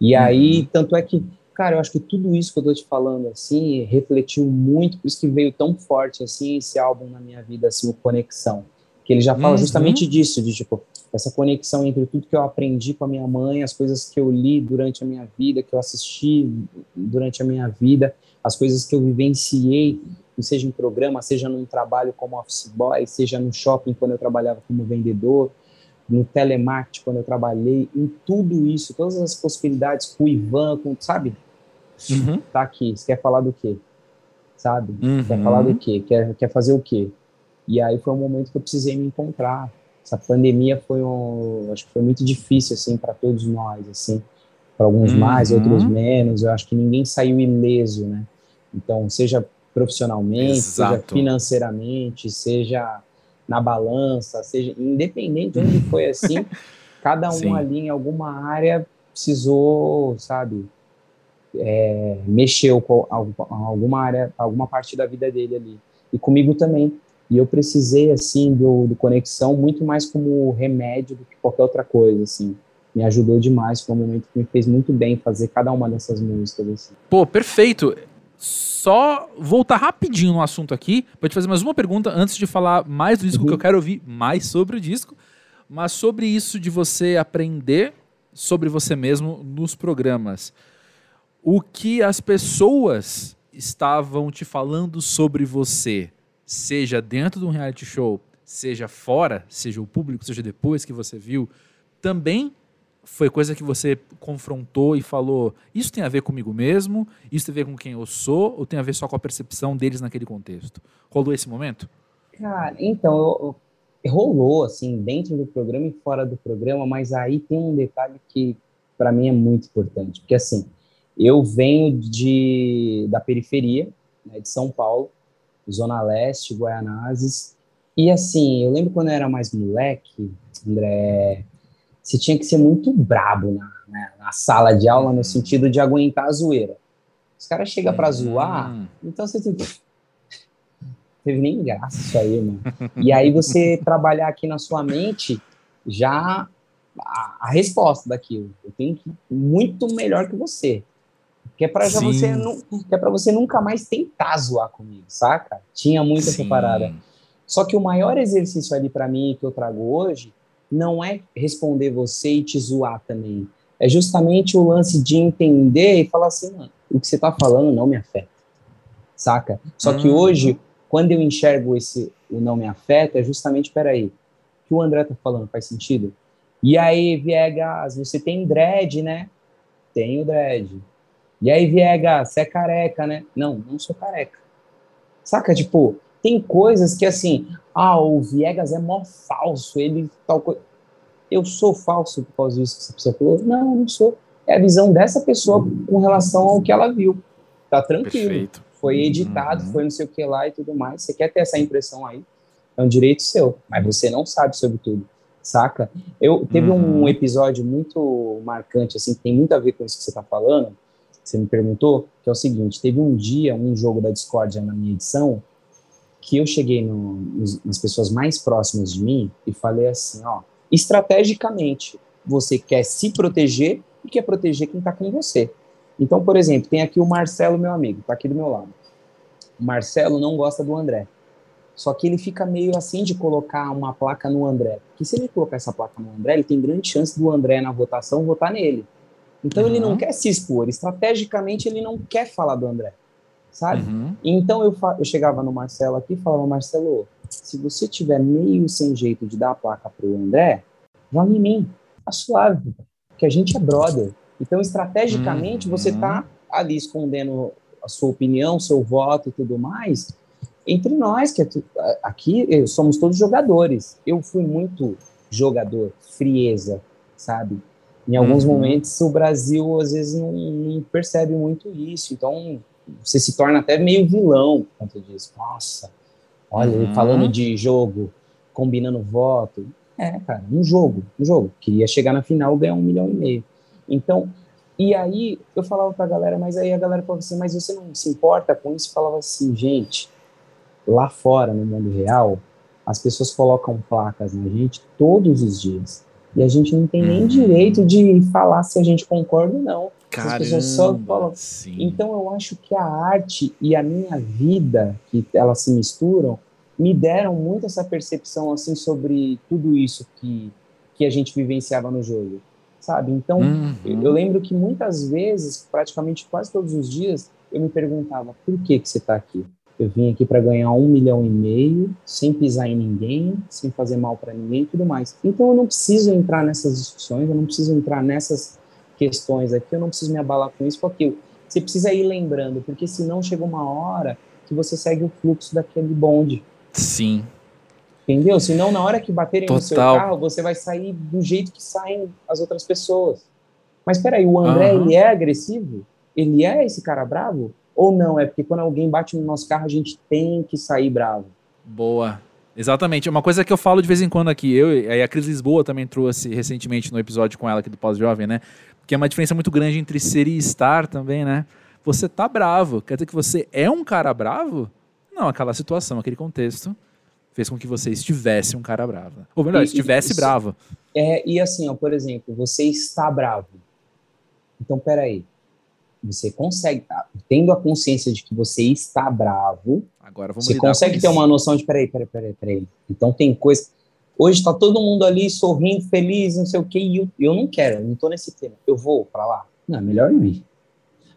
E uhum. aí, tanto é que, cara, eu acho que tudo isso que eu tô te falando, assim, refletiu muito, por isso que veio tão forte, assim, esse álbum na minha vida, assim, o Conexão. Que ele já fala uhum. justamente disso, de, tipo, essa conexão entre tudo que eu aprendi com a minha mãe, as coisas que eu li durante a minha vida, que eu assisti durante a minha vida, as coisas que eu vivenciei, seja em programa, seja num trabalho como office boy, seja no shopping quando eu trabalhava como vendedor, no telemarketing quando eu trabalhei, em tudo isso, todas as possibilidades com o Ivan, com, sabe? Uhum. Tá aqui, você quer falar do quê? Sabe? Uhum. Quer falar do quê? Quer, quer fazer o quê? E aí foi um momento que eu precisei me encontrar, essa pandemia foi um, acho que foi muito difícil assim para todos nós, assim, para alguns uhum. mais, outros menos. Eu acho que ninguém saiu ileso, né? Então, seja profissionalmente, Exato. seja financeiramente, seja na balança, seja independente de onde foi assim, cada um Sim. ali em alguma área precisou, sabe, é, mexeu com alguma área, alguma parte da vida dele ali. E comigo também. E eu precisei, assim, do, do Conexão muito mais como remédio do que qualquer outra coisa, assim. Me ajudou demais, foi um momento que me fez muito bem fazer cada uma dessas músicas, assim. Pô, perfeito! Só voltar rapidinho no assunto aqui, para te fazer mais uma pergunta antes de falar mais do disco, uhum. que eu quero ouvir mais sobre o disco, mas sobre isso de você aprender sobre você mesmo nos programas. O que as pessoas estavam te falando sobre você seja dentro de um reality show, seja fora, seja o público, seja depois que você viu, também foi coisa que você confrontou e falou: isso tem a ver comigo mesmo? Isso tem a ver com quem eu sou? Ou tem a ver só com a percepção deles naquele contexto? Rolou esse momento? Cara, então, eu, rolou, assim, dentro do programa e fora do programa, mas aí tem um detalhe que para mim é muito importante, porque assim, eu venho de, da periferia, né, de São Paulo, Zona Leste, Guaianazes. E assim, eu lembro quando eu era mais moleque, André, você tinha que ser muito brabo na, né, na sala de aula, no sentido de aguentar a zoeira. Os caras chegam para zoar, então você tem teve nem graça isso aí, mano. E aí você trabalhar aqui na sua mente já a, a resposta daquilo. Eu tenho que muito melhor que você. Que é para você, que é pra você nunca mais tentar zoar comigo, saca? Tinha muito Sim. essa parada. Só que o maior exercício ali para mim que eu trago hoje não é responder você e te zoar também. É justamente o lance de entender e falar assim, mano, o que você tá falando não me afeta. Saca? Só que uhum. hoje, quando eu enxergo esse o não me afeta, é justamente, peraí, o que o André tá falando faz sentido? E aí, Viegas, você tem dread, né? Tenho dread. E aí, Viegas, você é careca, né? Não, não sou careca. Saca? Tipo, tem coisas que assim, ah, o Viegas é mó falso, ele tal coisa. Eu sou falso por causa disso que essa pessoa falou? Não, não sou. É a visão dessa pessoa com relação ao que ela viu. Tá tranquilo. Perfeito. Foi editado, uhum. foi não sei o que lá e tudo mais. Você quer ter essa impressão aí? É um direito seu, mas você não sabe sobre tudo, saca? Eu teve uhum. um episódio muito marcante assim, que tem muito a ver com isso que você tá falando você me perguntou, que é o seguinte: teve um dia, um jogo da Discord na minha edição, que eu cheguei no, nas pessoas mais próximas de mim e falei assim: ó, estrategicamente, você quer se proteger e quer proteger quem está com você. Então, por exemplo, tem aqui o Marcelo, meu amigo, está aqui do meu lado. O Marcelo não gosta do André. Só que ele fica meio assim de colocar uma placa no André. Porque se ele colocar essa placa no André, ele tem grande chance do André na votação votar nele. Então uhum. ele não quer se expor, estrategicamente ele não quer falar do André, sabe? Uhum. Então eu, eu chegava no Marcelo aqui e falava, Marcelo, se você tiver meio sem jeito de dar a placa pro André, joga em mim, tá suave, que a gente é brother. Então estrategicamente uhum. você tá ali escondendo a sua opinião, seu voto e tudo mais, entre nós, que é aqui somos todos jogadores. Eu fui muito jogador, frieza, sabe? Em alguns uhum. momentos, o Brasil às vezes não, não, percebe muito isso. Então, você se torna até meio vilão por conta disso. Nossa, olha, uhum. falando de jogo, combinando voto. É, cara, um jogo, um jogo. Queria chegar na final e ganhar um milhão e meio. Então, e aí eu falava pra galera, mas aí a galera falava assim, mas você não se importa com isso? Eu falava assim, gente, lá fora, no mundo real, as pessoas colocam placas na gente todos os dias. E a gente não tem nem uhum. direito de falar se a gente concorda ou não. Caramba, As pessoas só falam. Sim. Então eu acho que a arte e a minha vida, que elas se misturam, me deram muito essa percepção assim sobre tudo isso que, que a gente vivenciava no jogo, sabe? Então uhum. eu, eu, lembro que muitas vezes, praticamente quase todos os dias, eu me perguntava por que que você está aqui? Eu vim aqui para ganhar um milhão e meio, sem pisar em ninguém, sem fazer mal para ninguém e tudo mais. Então eu não preciso entrar nessas discussões, eu não preciso entrar nessas questões aqui, eu não preciso me abalar com isso, com aquilo. Você precisa ir lembrando, porque senão chega uma hora que você segue o fluxo daquele bonde. Sim. Entendeu? Senão, na hora que baterem Total. no seu carro, você vai sair do jeito que saem as outras pessoas. Mas peraí, o André, Aham. ele é agressivo? Ele é esse cara bravo? Ou não? É porque quando alguém bate no nosso carro, a gente tem que sair bravo. Boa. Exatamente. Uma coisa que eu falo de vez em quando aqui, eu e a Cris Lisboa também trouxe recentemente no episódio com ela aqui do Pós-Jovem, né? Que é uma diferença muito grande entre ser e estar também, né? Você tá bravo. Quer dizer que você é um cara bravo? Não, aquela situação, aquele contexto fez com que você estivesse um cara bravo. Ou melhor, E- estivesse isso- bravo. É, e assim, ó, por exemplo, você está bravo. Então, peraí. Você consegue, tá? tendo a consciência de que você está bravo, Agora vamos você consegue ter uma noção de, peraí, peraí, peraí, peraí. Então tem coisa. Hoje tá todo mundo ali sorrindo, feliz, não sei o quê, e eu, eu não quero, eu não tô nesse tema. Eu vou pra lá? Não, é melhor ir.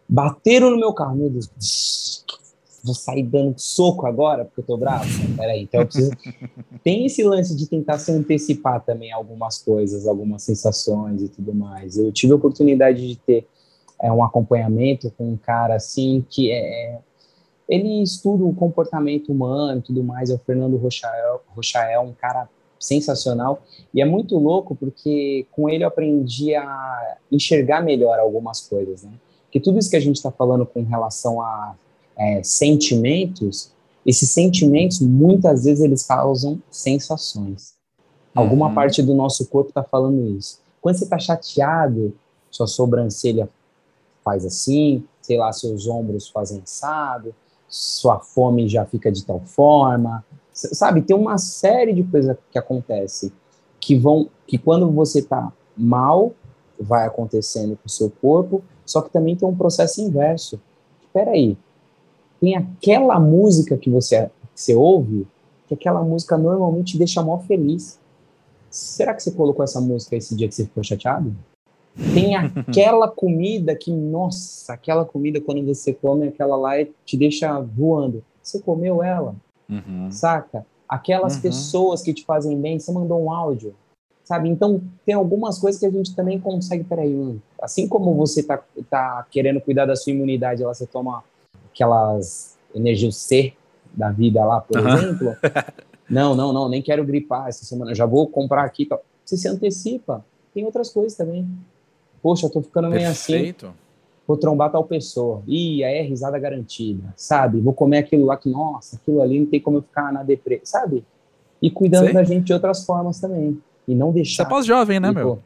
Bateram no meu carro, meu Deus. Vou sair dando soco agora porque eu tô bravo? Peraí, então eu preciso. Tem esse lance de tentar se antecipar também algumas coisas, algumas sensações e tudo mais. Eu tive a oportunidade de ter é, um acompanhamento com um cara assim que é, ele estuda o comportamento humano e tudo mais, é o Fernando Rochael, Rochael, um cara sensacional, e é muito louco porque com ele eu aprendi a enxergar melhor algumas coisas, né? Que tudo isso que a gente está falando com relação a é, sentimentos, esses sentimentos muitas vezes eles causam sensações. Alguma Uhum. parte do nosso corpo está falando isso. Quando você está chateado, sua sobrancelha faz assim, sei lá, seus ombros fazem assado, sua fome já fica de tal forma, sabe? Tem uma série de coisas que acontecem que vão, que quando você tá mal, vai acontecendo com o seu corpo, só que também tem um processo inverso. Espera aí, tem aquela música que você, que você ouve, que aquela música normalmente te deixa mó feliz. Será que você colocou essa música esse dia que você ficou chateado? Tem aquela comida que, nossa, aquela comida quando você come aquela lá é- te deixa voando. Você comeu ela, Uhum. saca? Aquelas Uhum. pessoas que te fazem bem, você mandou um áudio, sabe? Então tem algumas coisas que a gente também consegue. Peraí, assim como você tá, tá querendo cuidar da sua imunidade, lá você toma aquelas energias C da vida lá, por Aham. exemplo. Não, não, não, nem quero gripar essa semana, já vou comprar aqui. Você se antecipa. Tem outras coisas também. Poxa, eu tô ficando meio assim vou trombar tal pessoa. Ih, aí é risada garantida, sabe? Vou comer aquilo lá que, nossa, aquilo ali não tem como eu ficar na deprê, sabe? E cuidando Sei. da gente de outras formas também. E não Você deixar. é pós-jovem, né, meu?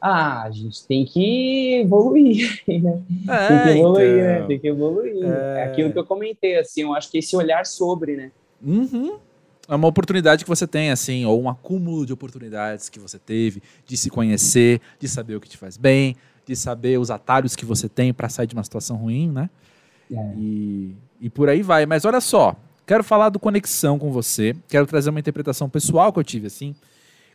Ah, a gente tem que evoluir, né? É, tem que evoluir, então. né? Tem que evoluir. É. É aquilo que eu comentei, assim, eu acho que esse olhar sobre, né? Uhum. É uma oportunidade que você tem, assim, ou um acúmulo de oportunidades que você teve de se conhecer, de saber o que te faz bem, de saber os atalhos que você tem para sair de uma situação ruim, né? É. E, e por aí vai. Mas olha só, quero falar do conexão com você, quero trazer uma interpretação pessoal que eu tive, assim,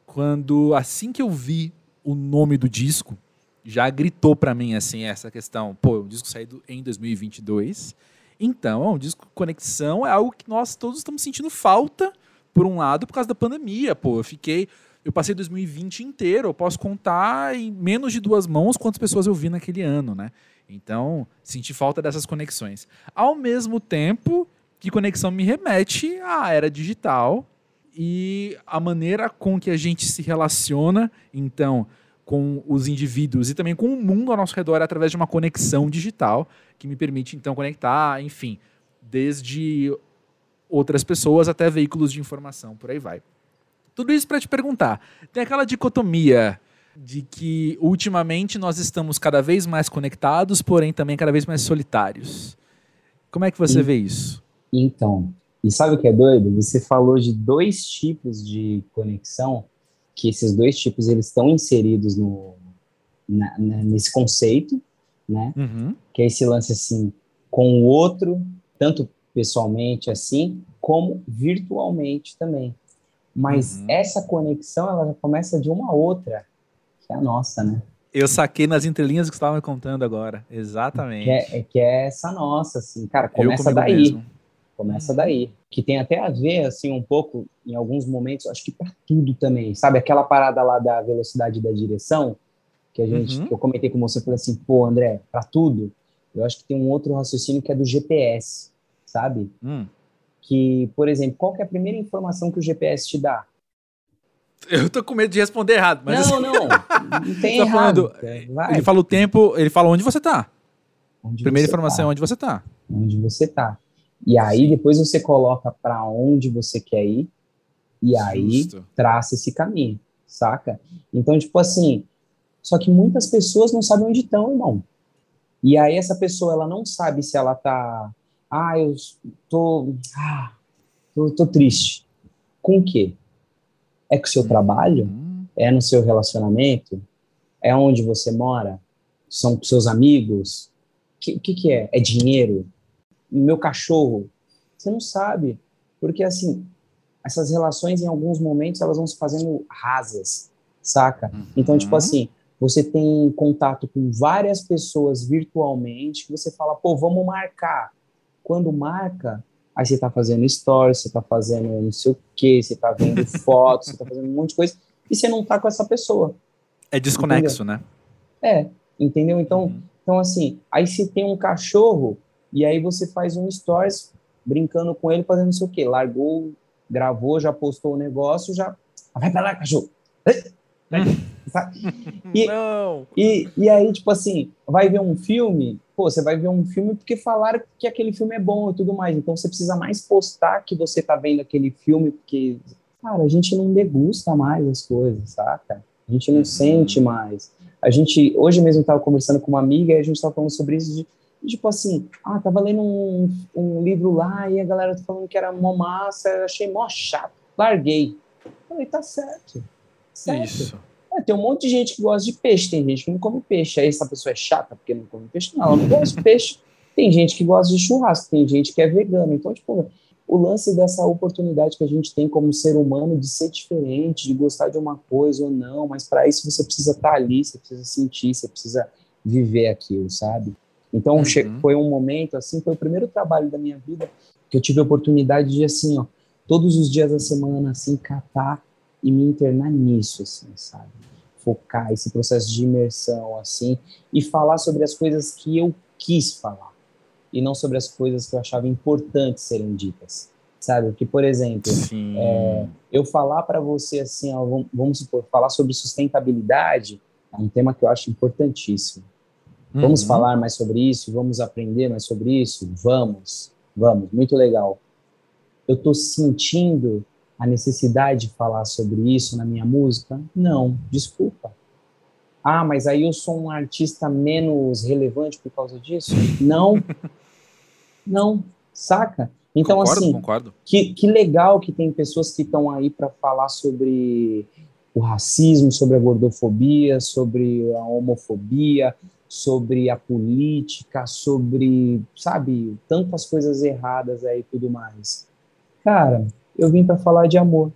quando, assim que eu vi o nome do disco, já gritou para mim, assim, essa questão, pô, o disco saído em 2022, então, é um disco conexão é algo que nós todos estamos sentindo falta, por um lado, por causa da pandemia, pô, eu fiquei... Eu passei 2020 inteiro, eu posso contar em menos de duas mãos quantas pessoas eu vi naquele ano, né? Então, senti falta dessas conexões. Ao mesmo tempo que conexão me remete à era digital e a maneira com que a gente se relaciona, então, com os indivíduos e também com o mundo ao nosso redor através de uma conexão digital que me permite, então, conectar, enfim, desde outras pessoas até veículos de informação, por aí vai. Tudo isso para te perguntar. Tem aquela dicotomia de que ultimamente nós estamos cada vez mais conectados, porém também cada vez mais solitários. Como é que você Sim. vê isso? Então, e sabe o que é doido? Você falou de dois tipos de conexão, que esses dois tipos eles estão inseridos no, na- na- nesse conceito, né? Uhum. Que é esse lance assim com o outro, tanto pessoalmente assim, como virtualmente também. Mas Uhum. essa conexão ela já começa de uma outra, que é a nossa, né? Eu saquei nas entrelinhas que você estava me contando agora. Exatamente. Que é, que é essa nossa, assim, cara, começa daí. mesmo. Começa daí. Que tem até a ver, assim, um pouco, em alguns momentos, acho que para tudo também. Sabe aquela parada lá da velocidade da direção? Que a gente, Uhum. que eu comentei com você, eu falei assim, pô, André, para tudo, eu acho que tem um outro raciocínio que é do GPS, sabe? Hum. que, por exemplo, qual que é a primeira informação que o GPS te dá? Eu tô com medo de responder errado, mas. Não, não. Não tem errado. Falando, ele fala o tempo, ele fala onde você tá. Onde Primeira você informação tá. é onde você tá. Onde você tá. E aí depois você coloca para onde você quer ir e aí Justo. traça esse caminho, saca? Então, tipo assim, só que muitas pessoas não sabem onde estão, irmão. E aí essa pessoa, ela não sabe se ela tá, ah, eu tô, ah, tô, tô triste. Com o quê? É com o seu trabalho? Uhum. É no seu relacionamento? É onde você mora? São com seus amigos? O que, que, que é? É dinheiro? Meu cachorro? Você não sabe. Porque, assim, essas relações, em alguns momentos, elas vão se fazendo rasas, saca? Uhum. Então, tipo assim, você tem contato com várias pessoas virtualmente, que você fala, pô, vamos marcar. Quando marca, aí você tá fazendo stories, você tá fazendo não sei o quê, você tá vendo fotos, você tá fazendo um monte de coisa, e você não tá com essa pessoa. É desconexo, entendeu? né? É, entendeu? Então, uhum. então, assim, aí se tem um cachorro, e aí você faz um stories brincando com ele, fazendo não sei o quê, largou, gravou, já postou o negócio, já. Vai pra lá, cachorro! E, Não. E, e aí, tipo assim, vai ver um filme, pô, você vai ver um filme porque falaram que aquele filme é bom e tudo mais. Então você precisa mais postar que você tá vendo aquele filme, porque, cara, a gente não degusta mais as coisas, saca? A gente não sente mais. A gente, hoje mesmo, tava conversando com uma amiga e a gente tava falando sobre isso de, tipo assim, ah, tava lendo um, um livro lá e a galera tá falando que era mó massa, eu achei mó chato, larguei. Falei, tá certo. certo. Isso. É, tem um monte de gente que gosta de peixe, tem gente que não come peixe. Aí essa pessoa é chata porque não come peixe? Não, ela não gosta de peixe. Tem gente que gosta de churrasco, tem gente que é vegano. Então, tipo, o lance dessa oportunidade que a gente tem como ser humano de ser diferente, de gostar de uma coisa ou não, mas para isso você precisa estar tá ali, você precisa sentir, você precisa viver aquilo, sabe? Então, uhum. foi um momento, assim, foi o primeiro trabalho da minha vida que eu tive a oportunidade de, assim, ó, todos os dias da semana, assim, catar e me internar nisso, assim, sabe? Focar esse processo de imersão, assim, e falar sobre as coisas que eu quis falar, e não sobre as coisas que eu achava importantes serem ditas, sabe? Porque, por exemplo, é, eu falar para você, assim, ó, vamos, vamos supor, falar sobre sustentabilidade é um tema que eu acho importantíssimo. Vamos uhum. falar mais sobre isso? Vamos aprender mais sobre isso? Vamos, vamos, muito legal. Eu estou sentindo a necessidade de falar sobre isso na minha música? Não, desculpa. Ah, mas aí eu sou um artista menos relevante por causa disso? Não. Não, saca? Então, concordo, assim, concordo. Que, que legal que tem pessoas que estão aí para falar sobre o racismo, sobre a gordofobia, sobre a homofobia, sobre a política, sobre, sabe, tantas coisas erradas aí e tudo mais. Cara, eu vim para falar de amor,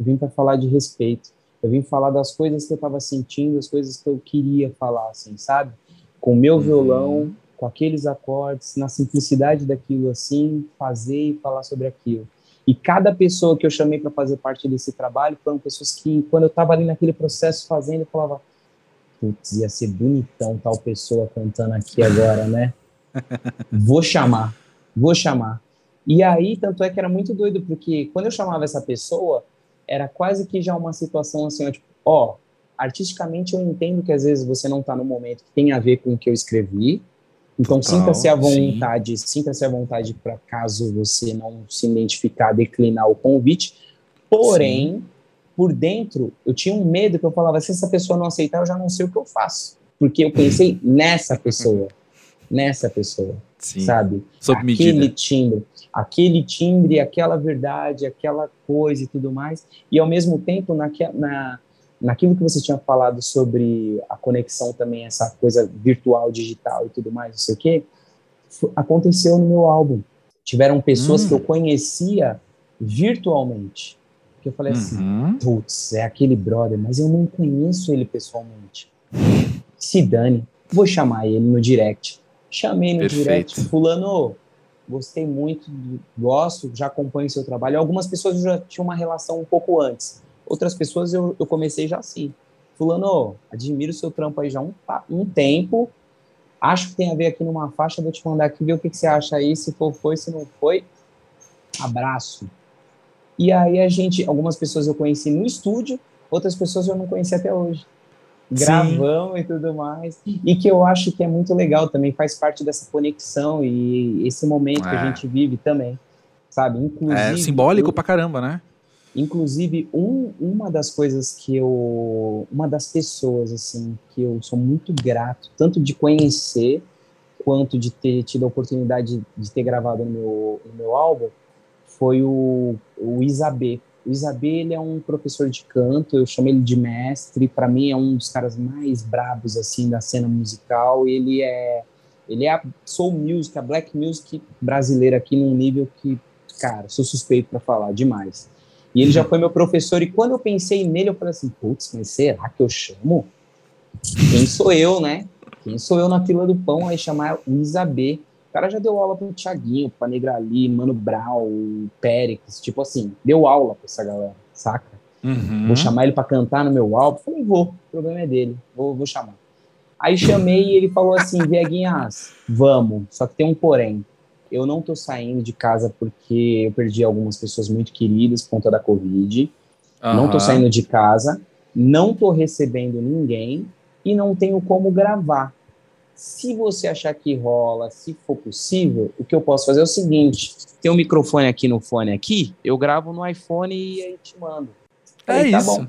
eu vim para falar de respeito, eu vim falar das coisas que eu estava sentindo, as coisas que eu queria falar, assim, sabe? Com o meu uhum. violão, com aqueles acordes, na simplicidade daquilo, assim, fazer e falar sobre aquilo. E cada pessoa que eu chamei para fazer parte desse trabalho foram pessoas que, quando eu estava ali naquele processo fazendo, eu falava, putz, ia ser bonitão tal pessoa cantando aqui agora, né? Vou chamar, vou chamar. E aí, tanto é que era muito doido, porque quando eu chamava essa pessoa, era quase que já uma situação assim, ó, tipo, ó, artisticamente eu entendo que às vezes você não está no momento que tem a ver com o que eu escrevi, então sinta-se à vontade, sinta-se à vontade para caso você não se identificar, declinar o convite. Porém, sim. Por dentro, eu tinha um medo que eu falava, se essa pessoa não aceitar, eu já não sei o que eu faço. Porque eu pensei nessa pessoa, nessa pessoa, sim. sabe? Sob Aquele medida. timbre aquele timbre, aquela verdade, aquela coisa e tudo mais. E ao mesmo tempo, naque, na, naquilo que você tinha falado sobre a conexão também, essa coisa virtual, digital e tudo mais, não sei o quê, aconteceu no meu álbum. Tiveram pessoas hum. que eu conhecia virtualmente. Que eu falei assim, uhum. assim, putz, é aquele brother, mas eu não conheço ele pessoalmente. Se dane, vou chamar ele no direct. Chamei no Perfeito. direct, fulano, gostei muito, gosto, já acompanho seu trabalho. Algumas pessoas já tinham uma relação um pouco antes, outras pessoas eu, eu comecei já assim. Fulano, admiro o seu trampo aí já um, um tempo, acho que tem a ver aqui numa faixa, vou te mandar aqui, ver o que, que você acha aí, se for, foi, se não foi. abraço. E aí a gente, algumas pessoas eu conheci no estúdio, outras pessoas eu não conheci até hoje. Gravão Sim. e tudo mais. E que eu acho que é muito legal também, faz parte dessa conexão e esse momento é. que a é. gente vive também. Sabe? Inclusive. É simbólico eu, pra caramba, né? Inclusive, um, uma das coisas que eu. Uma das pessoas, assim, que eu sou muito grato, tanto de conhecer, quanto de ter tido a oportunidade de ter gravado no meu, no meu álbum, foi o, o Isabê. O Isabê, ele é um professor de canto, eu chamo ele de mestre, para mim é um dos caras mais brabos, assim, da cena musical, ele é... Ele é a soul music, a black music brasileira aqui num nível que, cara, sou suspeito para falar demais. E ele já foi meu professor, e quando eu pensei nele, eu falei assim, putz, mas será que eu chamo? Quem sou eu, né? Quem sou eu na fila do pão aí chamar o Isabê? O cara já deu aula pro Thiaguinho, pra Negrali, Mano Brown, Périx, tipo assim, deu aula pra essa galera, saca? Uhum. Vou chamar ele para cantar no meu álbum? Falei, vou, o problema é dele, vou, vou chamar. Aí chamei e ele falou assim, Vieguinhas, vamos, só que tem um porém eu não tô saindo de casa porque eu perdi algumas pessoas muito queridas por conta da Covid. Uhum. Não tô saindo de casa, não tô recebendo ninguém e não tenho como gravar. Se você achar que rola, se for possível, o que eu posso fazer é o seguinte: tem um microfone aqui no fone aqui, eu gravo no iPhone e aí te mando. É tá isso. Bom.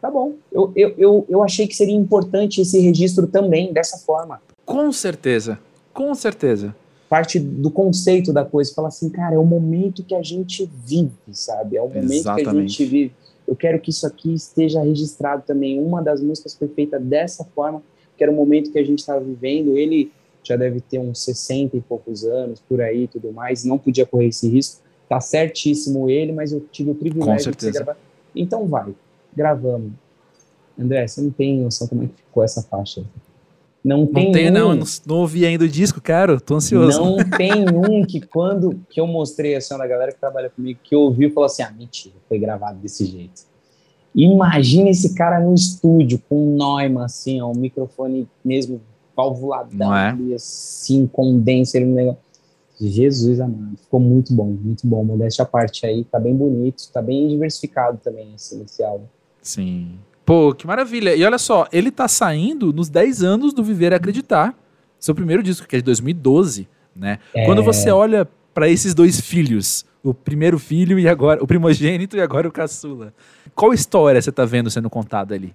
Tá bom. Eu, eu, eu, eu achei que seria importante esse registro também, dessa forma. Com certeza. Com certeza parte do conceito da coisa, falar assim, cara, é o momento que a gente vive, sabe? É o momento Exatamente. que a gente vive. Eu quero que isso aqui esteja registrado também. Uma das músicas foi feita dessa forma, que era o momento que a gente estava vivendo. Ele já deve ter uns 60 e poucos anos, por aí e tudo mais, não podia correr esse risco. Tá certíssimo ele, mas eu tive o privilégio de gravar. Então vai, gravamos. André, você não tem noção como é que ficou essa faixa. Não tem, não, tem um, não, não, ouvi ainda o disco, cara, tô ansioso. Não tem um que quando que eu mostrei assim, a galera que trabalha comigo, que ouviu, falou assim, ah, mentira, foi gravado desse jeito. Imagina esse cara no estúdio, com um Neumann, assim, ó, um microfone mesmo valvuladão, é? ali, assim, condenser, um negócio. Jesus amado, ficou muito bom, muito bom. Modéstia à parte aí, tá bem bonito, tá bem diversificado também esse, esse álbum. Sim. Pô, que maravilha. E olha só, ele tá saindo nos 10 anos do Viver e Acreditar. Seu primeiro disco, que é de 2012, né? É... Quando você olha para esses dois filhos, o primeiro filho e agora o primogênito e agora o caçula. Qual história você tá vendo sendo contada ali?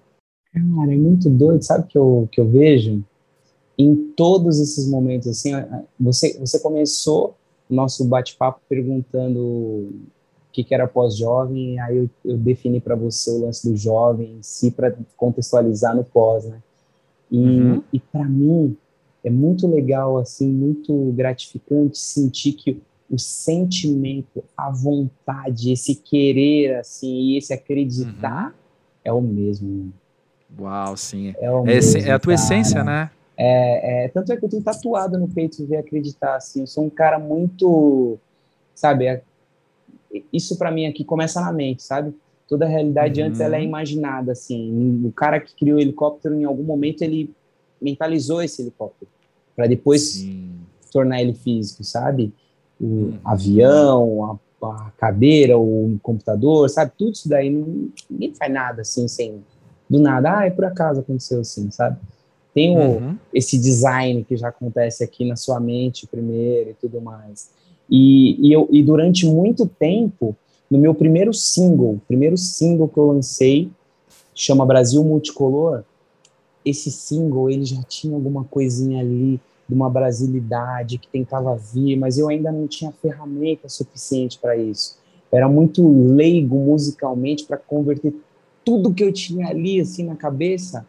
Cara, é muito doido, sabe que eu que eu vejo em todos esses momentos assim, você você começou o nosso bate-papo perguntando o que, que era pós-jovem, aí eu, eu defini para você o lance do jovem em si, para contextualizar no pós, né? E, uhum. e para mim é muito legal, assim, muito gratificante sentir que o sentimento, a vontade, esse querer, assim, e esse acreditar uhum. é o mesmo. Uau, sim. É, o é, mesmo, é a tua cara. essência, né? É, é, tanto é que eu tenho tatuado no peito ver acreditar, assim, eu sou um cara muito, sabe, isso para mim aqui começa na mente, sabe? Toda a realidade uhum. antes ela é imaginada, assim. O cara que criou o helicóptero, em algum momento, ele mentalizou esse helicóptero para depois Sim. tornar ele físico, sabe? O uhum. avião, a, a, cadeira, o computador, sabe? Tudo isso daí, não, ninguém faz nada assim, sem do nada. Ah, é por acaso aconteceu assim, sabe? Tem o, uhum. esse design que já acontece aqui na sua mente primeiro e tudo mais. E, e, eu, e durante muito tempo, no meu primeiro single, primeiro single que eu lancei, chama Brasil Multicolor, esse single ele já tinha alguma coisinha ali de uma brasilidade que tentava vir, mas eu ainda não tinha ferramenta suficiente para isso. Era muito leigo musicalmente para converter tudo que eu tinha ali assim na cabeça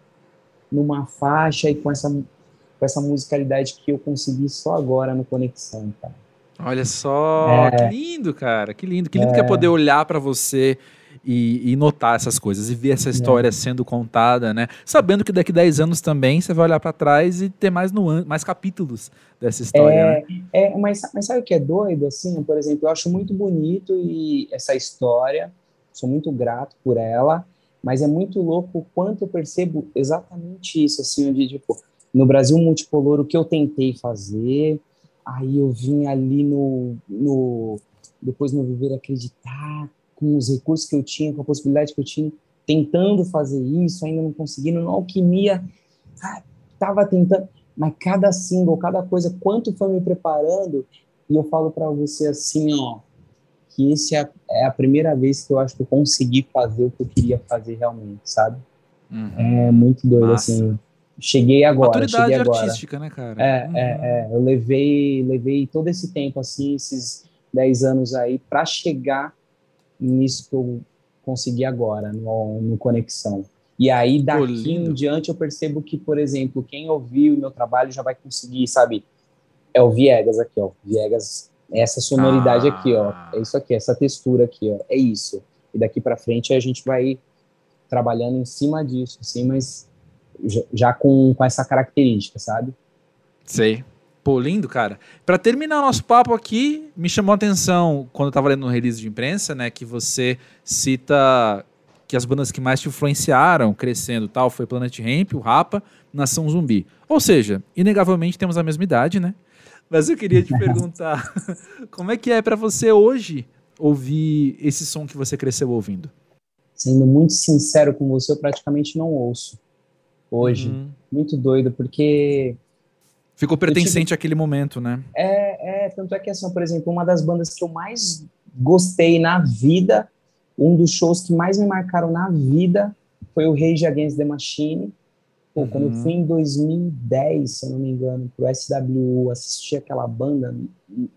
numa faixa e com essa com essa musicalidade que eu consegui só agora no Conexão, cara. Olha só, é. que lindo, cara, que lindo. Que lindo é. que é poder olhar para você e, e, notar essas coisas e ver essa história é. sendo contada, né? Sabendo que daqui 10 anos também você vai olhar para trás e ter mais, nuan mais capítulos dessa história. É, né? é mas, mas sabe o que é doido? Assim, por exemplo, eu acho muito bonito e essa história, sou muito grato por ela, mas é muito louco o quanto eu percebo exatamente isso, assim, onde, tipo, no Brasil Multicolor, o que eu tentei fazer, Aí eu vim ali no, no depois no viver acreditar com os recursos que eu tinha, com a possibilidade que eu tinha, tentando fazer isso, ainda não conseguindo, na alquimia, tava tentando, mas cada single, cada coisa, quanto foi me preparando, e eu falo para você assim, ó, que esse é, é, a primeira vez que eu acho que eu consegui fazer o que eu queria fazer realmente, sabe? Uhum. É muito doido, Massa. assim. Cheguei agora, Maturidade cheguei agora. artística, né, cara? É, uhum. é, é. Eu levei, levei todo esse tempo, assim, esses 10 anos aí, para chegar nisso que eu consegui agora, no, no Conexão. E aí, daqui em diante, eu percebo que, por exemplo, quem ouviu o meu trabalho já vai conseguir, sabe? É o Viegas aqui, ó. Viegas essa sonoridade ah. aqui, ó. Ah. É isso aqui, essa textura aqui, ó. É isso. E daqui para frente a gente vai trabalhando em cima disso, assim, mas já, já com, com essa característica, sabe? Sei. Pô, lindo, cara. Para terminar o nosso papo aqui, me chamou a atenção quando eu tava lendo no release de imprensa, né, que você cita que as bandas que mais te influenciaram crescendo tal foi Planet Ramp, o Rapa, Nação Zumbi. Ou seja, inegavelmente temos a mesma idade, né? Mas eu queria te perguntar, como é que é para você hoje ouvir esse som que você cresceu ouvindo? Sendo muito sincero com você, eu praticamente não ouço hoje. Uhum. Muito doido, porque Ficou pertencente tive... àquele momento, né? É, é, tanto é que, assim, por exemplo, uma das bandas que eu mais gostei na vida, um dos shows que mais me marcaram na vida foi o Rage Against the Machine, Pô, uhum. quando eu uhum. fui em 2010, se eu não me engano, pro SWU, assisti aquela banda,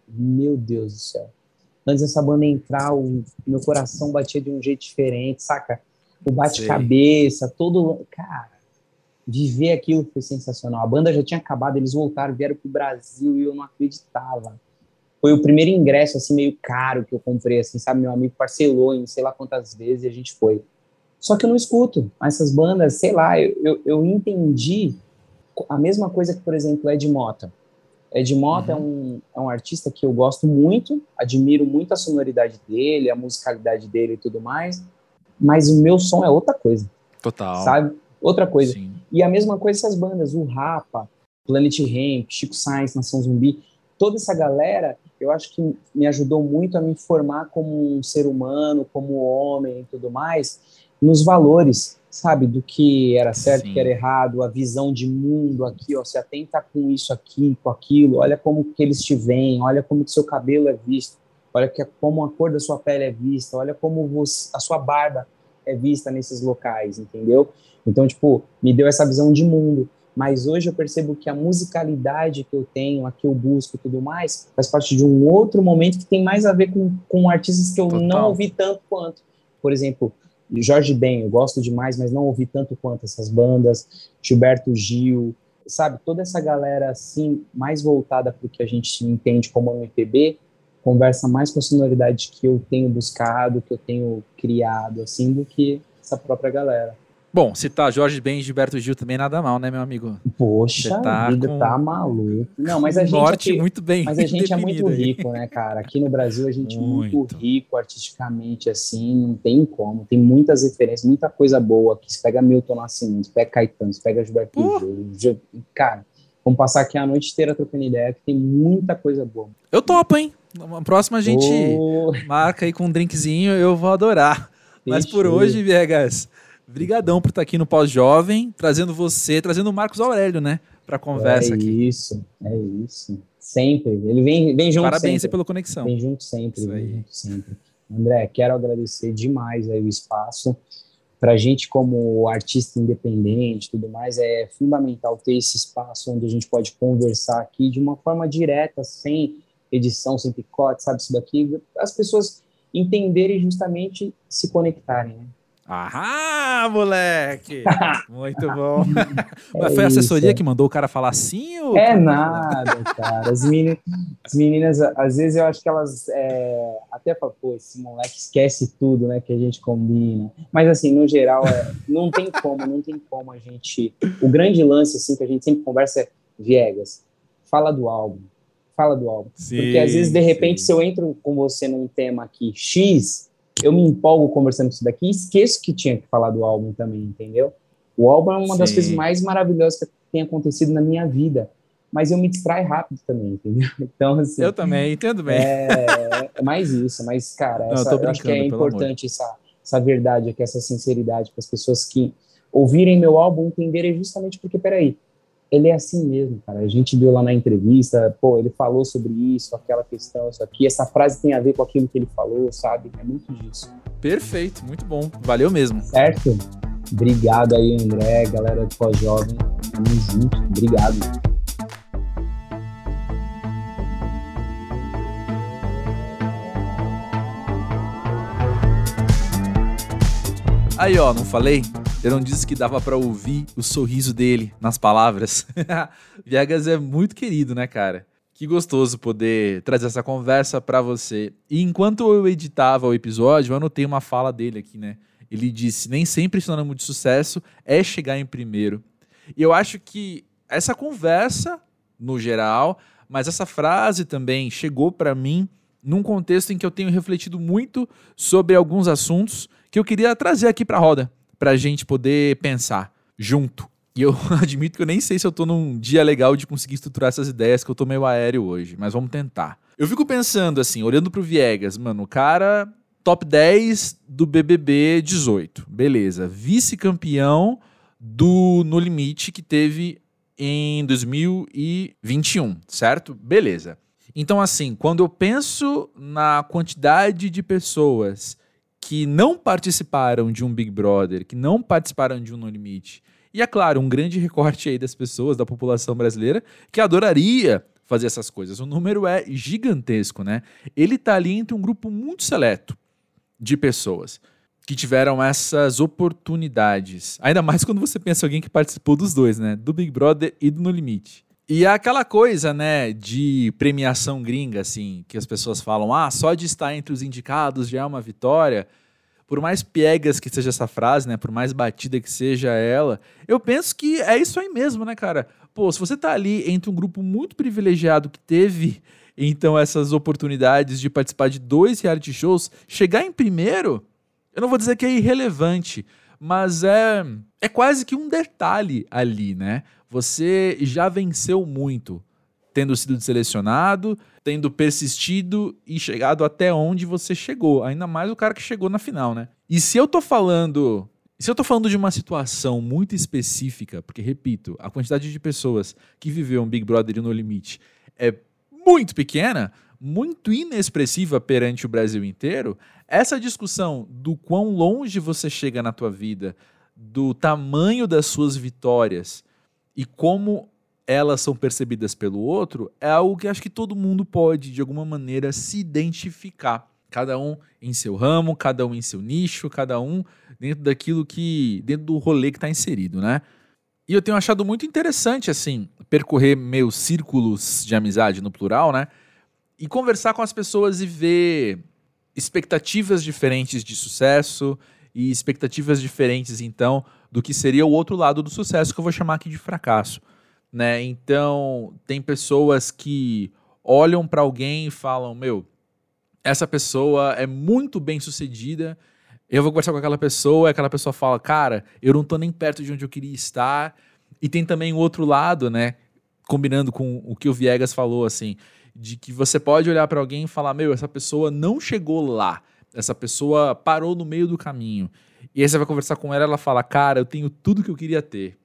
meu Deus do céu. Antes dessa banda entrar, o meu coração batia de um jeito diferente, saca? O bate-cabeça, todo. Cara, viver aquilo foi sensacional. A banda já tinha acabado, eles voltaram, vieram pro Brasil e eu não acreditava. Foi o primeiro ingresso, assim, meio caro que eu comprei, assim, sabe? Meu amigo parcelou em sei lá quantas vezes e a gente foi. Só que eu não escuto essas bandas, sei lá, eu, eu, eu entendi a mesma coisa que, por exemplo, Ed Mota. Ed Mota uhum. é, um, é um artista que eu gosto muito, admiro muito a sonoridade dele, a musicalidade dele e tudo mais, mas o meu som é outra coisa. Total. Sabe? Outra coisa. Sim. E a mesma coisa essas bandas, o Rapa, Planet Ramp, Chico Sainz, Nação Zumbi, toda essa galera, eu acho que me ajudou muito a me formar como um ser humano, como homem e tudo mais, nos valores, sabe, do que era certo, Sim. que era errado, a visão de mundo aqui, ó, se atenta com isso aqui, com aquilo, olha como que eles te veem, olha como que seu cabelo é visto, olha que, como a cor da sua pele é vista, olha como você, a sua barba é vista nesses locais, entendeu? Então, tipo, me deu essa visão de mundo. Mas hoje eu percebo que a musicalidade que eu tenho, a que eu busco e tudo mais, faz parte de um outro momento que tem mais a ver com, com artistas que eu Total. não ouvi tanto quanto. Por exemplo, Jorge Ben, eu gosto demais, mas não ouvi tanto quanto essas bandas, Gilberto Gil, sabe, toda essa galera assim, mais voltada para o que a gente entende como MPB, conversa mais com a sonoridade que eu tenho buscado, que eu tenho criado, assim, do que essa própria galera. Bom, citar Jorge Ben e Gilberto Gil também nada mal, né, meu amigo? Poxa, tá a vida com... tá maluco. Não, mas a gente norte aqui, muito bem. Mas a gente é muito rico, né, cara? Aqui no Brasil a gente muito. é muito rico artisticamente, assim, não tem como. Tem muitas referências, muita coisa boa aqui. Você pega Milton Nascimento, você pega Caetano, você pega Gilberto uh. Gil. Cara, vamos passar aqui a noite inteira trocando ideia, que tem muita coisa boa. Eu topo, hein? Na próxima a gente oh. marca aí com um drinkzinho, eu vou adorar. Mas por hoje, Viegas, Brigadão por estar aqui no Pós-Jovem, trazendo você, trazendo o Marcos Aurélio, né, para conversa é aqui. É isso, é isso. Sempre. Ele vem, vem junto Parabéns sempre. pela conexão. Vem junto sempre, vem junto sempre. André, quero agradecer demais aí o espaço. Para a gente, como artista independente tudo mais, é fundamental ter esse espaço onde a gente pode conversar aqui de uma forma direta, sem edição, sem picote, sabe isso daqui. As pessoas entenderem justamente se conectarem, né? Ahá, moleque! Muito bom. É Mas foi a assessoria isso. que mandou o cara falar assim? Ou... É nada, cara. As, meninas, as meninas, às vezes eu acho que elas é, até falam, pô, esse moleque esquece tudo, né, que a gente combina. Mas assim, no geral, é, não tem como, não tem como a gente... O grande lance, assim, que a gente sempre conversa é, Viegas, fala do álbum, fala do álbum. Sim, Porque às vezes, de repente, sim. se eu entro com você num tema aqui X eu me empolgo conversando isso daqui e esqueço que tinha que falar do álbum também, entendeu? O álbum é uma Sim. das coisas mais maravilhosas que tem acontecido na minha vida. mas eu me distraio rápido também, entendeu? Então, assim. Eu também, entendo bem. É, é mais isso, mas, cara, essa, eu, eu acho que é importante essa, essa verdade aqui, essa sinceridade para as pessoas que ouvirem meu álbum entenderem justamente porque, peraí, ele é assim mesmo, cara. A gente viu lá na entrevista, pô, ele falou sobre isso, aquela questão, isso aqui, essa frase tem a ver com aquilo que ele falou, sabe? É muito disso. Perfeito, muito bom. Valeu mesmo. Certo? Obrigado aí, André, galera do Pós-Jovem. Tamo junto. Obrigado. Aí, ó, não falei? Não disse que dava para ouvir o sorriso dele nas palavras. Viegas é muito querido, né, cara? Que gostoso poder trazer essa conversa para você. E enquanto eu editava o episódio, eu anotei uma fala dele aqui, né? Ele disse: "Nem sempre sinônimo de sucesso é chegar em primeiro". E eu acho que essa conversa, no geral, mas essa frase também chegou para mim num contexto em que eu tenho refletido muito sobre alguns assuntos que eu queria trazer aqui para a roda, para a gente poder pensar junto. E eu admito que eu nem sei se eu tô num dia legal de conseguir estruturar essas ideias, que eu tô meio aéreo hoje, mas vamos tentar. Eu fico pensando assim, olhando pro Viegas, mano, o cara top 10 do BBB 18, beleza. Vice-campeão do No Limite que teve em 2021, certo? Beleza. Então, assim, quando eu penso na quantidade de pessoas que não participaram de um Big Brother, que não participaram de um No Limite, e é claro, um grande recorte aí das pessoas, da população brasileira, que adoraria fazer essas coisas. O número é gigantesco, né? Ele tá ali entre um grupo muito seleto de pessoas que tiveram essas oportunidades. Ainda mais quando você pensa em alguém que participou dos dois, né? Do Big Brother e do No Limite. E é aquela coisa, né, de premiação gringa, assim, que as pessoas falam, ah, só de estar entre os indicados já é uma vitória. Por mais piegas que seja essa frase, né, por mais batida que seja ela, eu penso que é isso aí mesmo, né, cara? Pô, se você tá ali entre um grupo muito privilegiado que teve, então, essas oportunidades de participar de dois reality shows, chegar em primeiro, eu não vou dizer que é irrelevante, mas é, é quase que um detalhe ali, né? Você já venceu muito, tendo sido selecionado, tendo persistido e chegado até onde você chegou. Ainda mais o cara que chegou na final, né? E se eu tô falando. Se eu tô falando de uma situação muito específica, porque, repito, a quantidade de pessoas que viveu um Big Brother No Limite é muito pequena, muito inexpressiva perante o Brasil inteiro, essa discussão do quão longe você chega na tua vida, do tamanho das suas vitórias e como elas são percebidas pelo outro, é algo que acho que todo mundo pode, de alguma maneira, se identificar. Cada um em seu ramo, cada um em seu nicho, cada um dentro daquilo que. dentro do rolê que está inserido, né? E eu tenho achado muito interessante, assim, percorrer meus círculos de amizade no plural, né? E conversar com as pessoas e ver expectativas diferentes de sucesso e expectativas diferentes, então, do que seria o outro lado do sucesso, que eu vou chamar aqui de fracasso. Né? Então, tem pessoas que olham para alguém e falam: Meu, essa pessoa é muito bem sucedida. Eu vou conversar com aquela pessoa, e aquela pessoa fala: Cara, eu não tô nem perto de onde eu queria estar. E tem também o outro lado, né? Combinando com o que o Viegas falou, assim, de que você pode olhar para alguém e falar: Meu, essa pessoa não chegou lá essa pessoa parou no meio do caminho. E aí você vai conversar com ela, ela fala: "Cara, eu tenho tudo que eu queria ter".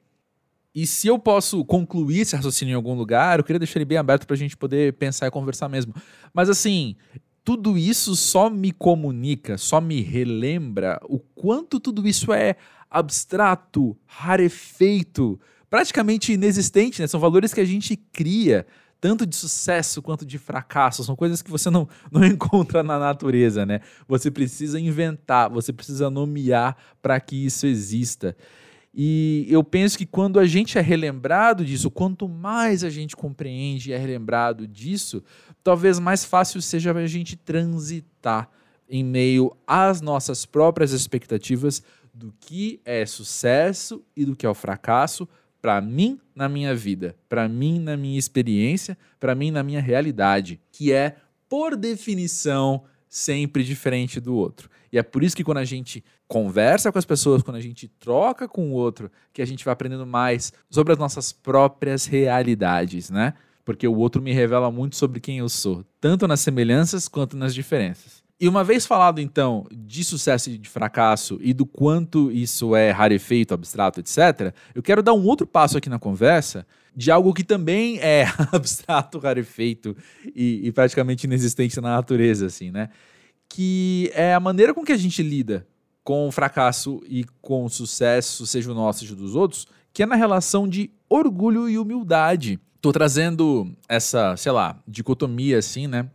E se eu posso concluir esse raciocínio em algum lugar, eu queria deixar ele bem aberto para a gente poder pensar e conversar mesmo. Mas assim, tudo isso só me comunica, só me relembra o quanto tudo isso é abstrato, rarefeito, praticamente inexistente, né? São valores que a gente cria tanto de sucesso quanto de fracasso. São coisas que você não, não encontra na natureza, né? Você precisa inventar, você precisa nomear para que isso exista. E eu penso que quando a gente é relembrado disso, quanto mais a gente compreende e é relembrado disso, talvez mais fácil seja a gente transitar em meio às nossas próprias expectativas do que é sucesso e do que é o fracasso, para mim na minha vida, para mim na minha experiência, para mim na minha realidade, que é, por definição, sempre diferente do outro. E é por isso que quando a gente conversa com as pessoas, quando a gente troca com o outro, que a gente vai aprendendo mais sobre as nossas próprias realidades, né? Porque o outro me revela muito sobre quem eu sou, tanto nas semelhanças quanto nas diferenças. E uma vez falado então de sucesso e de fracasso e do quanto isso é rarefeito, abstrato, etc., eu quero dar um outro passo aqui na conversa de algo que também é abstrato, rarefeito e, e praticamente inexistente na natureza, assim, né? Que é a maneira com que a gente lida com o fracasso e com o sucesso, seja o nosso, seja dos outros, que é na relação de orgulho e humildade. Tô trazendo essa, sei lá, dicotomia assim, né?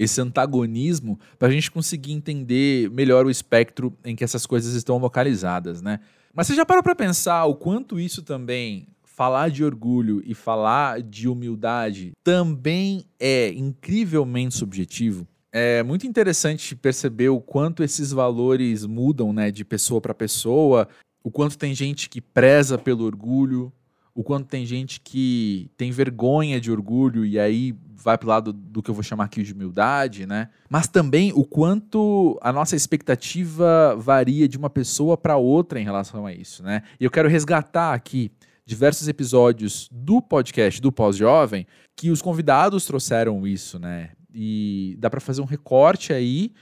Esse antagonismo para a gente conseguir entender melhor o espectro em que essas coisas estão localizadas, né? Mas você já parou para pensar o quanto isso também falar de orgulho e falar de humildade também é incrivelmente subjetivo? É muito interessante perceber o quanto esses valores mudam, né, de pessoa para pessoa, o quanto tem gente que preza pelo orgulho, o quanto tem gente que tem vergonha de orgulho e aí vai pro lado do que eu vou chamar aqui de humildade, né? Mas também o quanto a nossa expectativa varia de uma pessoa para outra em relação a isso, né? E eu quero resgatar aqui diversos episódios do podcast do Pós-Jovem que os convidados trouxeram isso, né? E dá para fazer um recorte aí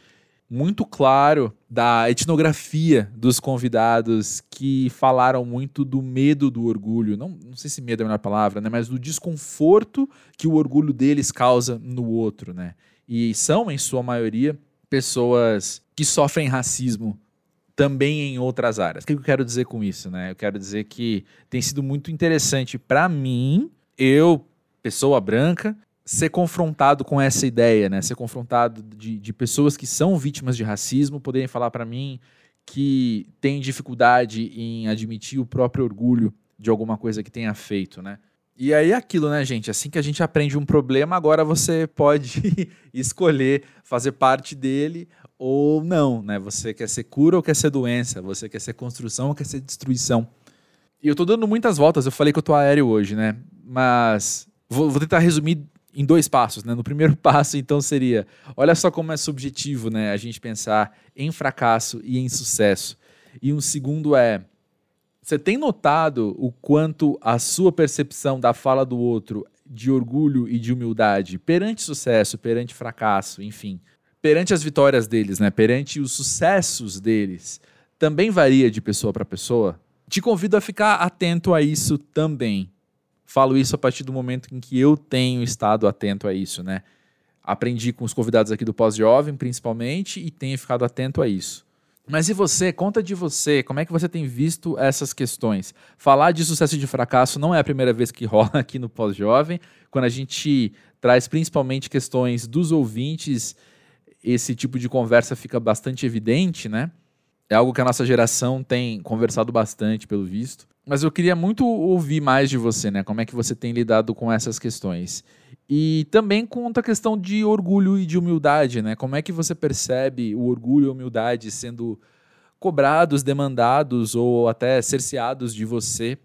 muito claro da etnografia dos convidados que falaram muito do medo do orgulho. Não, não sei se medo é a melhor palavra, né? Mas do desconforto que o orgulho deles causa no outro, né? E são, em sua maioria, pessoas que sofrem racismo também em outras áreas. O que eu quero dizer com isso, né? Eu quero dizer que tem sido muito interessante para mim, eu, pessoa branca, ser confrontado com essa ideia, né? Ser confrontado de, de pessoas que são vítimas de racismo poderem falar para mim que tem dificuldade em admitir o próprio orgulho de alguma coisa que tenha feito, né? E aí é aquilo, né, gente? Assim que a gente aprende um problema, agora você pode escolher fazer parte dele ou não, né? Você quer ser cura ou quer ser doença? Você quer ser construção ou quer ser destruição? E eu tô dando muitas voltas, eu falei que eu tô aéreo hoje, né? Mas vou, vou tentar resumir em dois passos, né? No primeiro passo, então, seria: olha só como é subjetivo, né? A gente pensar em fracasso e em sucesso. E um segundo é: você tem notado o quanto a sua percepção da fala do outro, de orgulho e de humildade, perante sucesso, perante fracasso, enfim, perante as vitórias deles, né? Perante os sucessos deles, também varia de pessoa para pessoa? Te convido a ficar atento a isso também. Falo isso a partir do momento em que eu tenho estado atento a isso, né? Aprendi com os convidados aqui do Pós-Jovem, principalmente, e tenho ficado atento a isso. Mas e você? Conta de você. Como é que você tem visto essas questões? Falar de sucesso e de fracasso não é a primeira vez que rola aqui no Pós-Jovem. Quando a gente traz principalmente questões dos ouvintes, esse tipo de conversa fica bastante evidente, né? É algo que a nossa geração tem conversado bastante, pelo visto. Mas eu queria muito ouvir mais de você, né? Como é que você tem lidado com essas questões? E também com a questão de orgulho e de humildade, né? Como é que você percebe o orgulho e a humildade sendo cobrados, demandados ou até cerceados de você?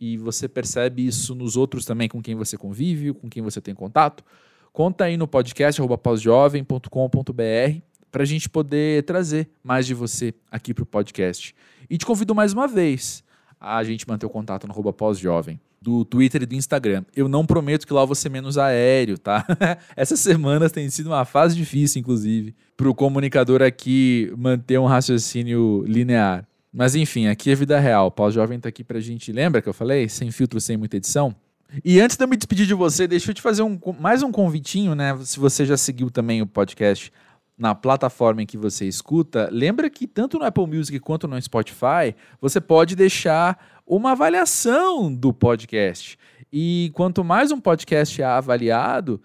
E você percebe isso nos outros também com quem você convive, com quem você tem contato? Conta aí no podcast pausjovem.com.br para a gente poder trazer mais de você aqui para o podcast. E te convido mais uma vez a gente manter o contato no pós-jovem do Twitter e do Instagram. Eu não prometo que lá eu vou ser menos aéreo, tá? Essas semanas tem sido uma fase difícil, inclusive, para o comunicador aqui manter um raciocínio linear. Mas enfim, aqui é vida real. Pós-jovem está aqui para a gente. Lembra que eu falei? Sem filtro, sem muita edição? E antes de eu me despedir de você, deixa eu te fazer um, mais um convitinho, né? Se você já seguiu também o podcast na plataforma em que você escuta, lembra que tanto no Apple Music quanto no Spotify, você pode deixar uma avaliação do podcast. E quanto mais um podcast é avaliado,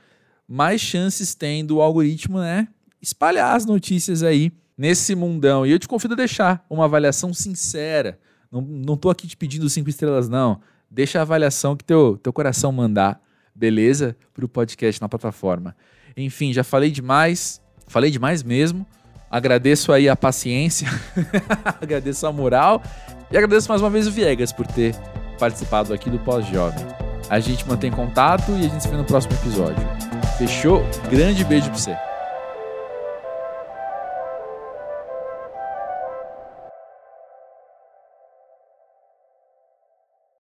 mais chances tem do algoritmo, né, espalhar as notícias aí nesse mundão. E eu te convido a deixar uma avaliação sincera. Não, não tô aqui te pedindo cinco estrelas, não. Deixa a avaliação que teu, teu coração mandar, beleza? Para o podcast na plataforma. Enfim, já falei demais. Falei demais mesmo. Agradeço aí a paciência, agradeço a moral e agradeço mais uma vez o Viegas por ter participado aqui do Pós-Jovem. A gente mantém contato e a gente se vê no próximo episódio. Fechou? Grande beijo pra você.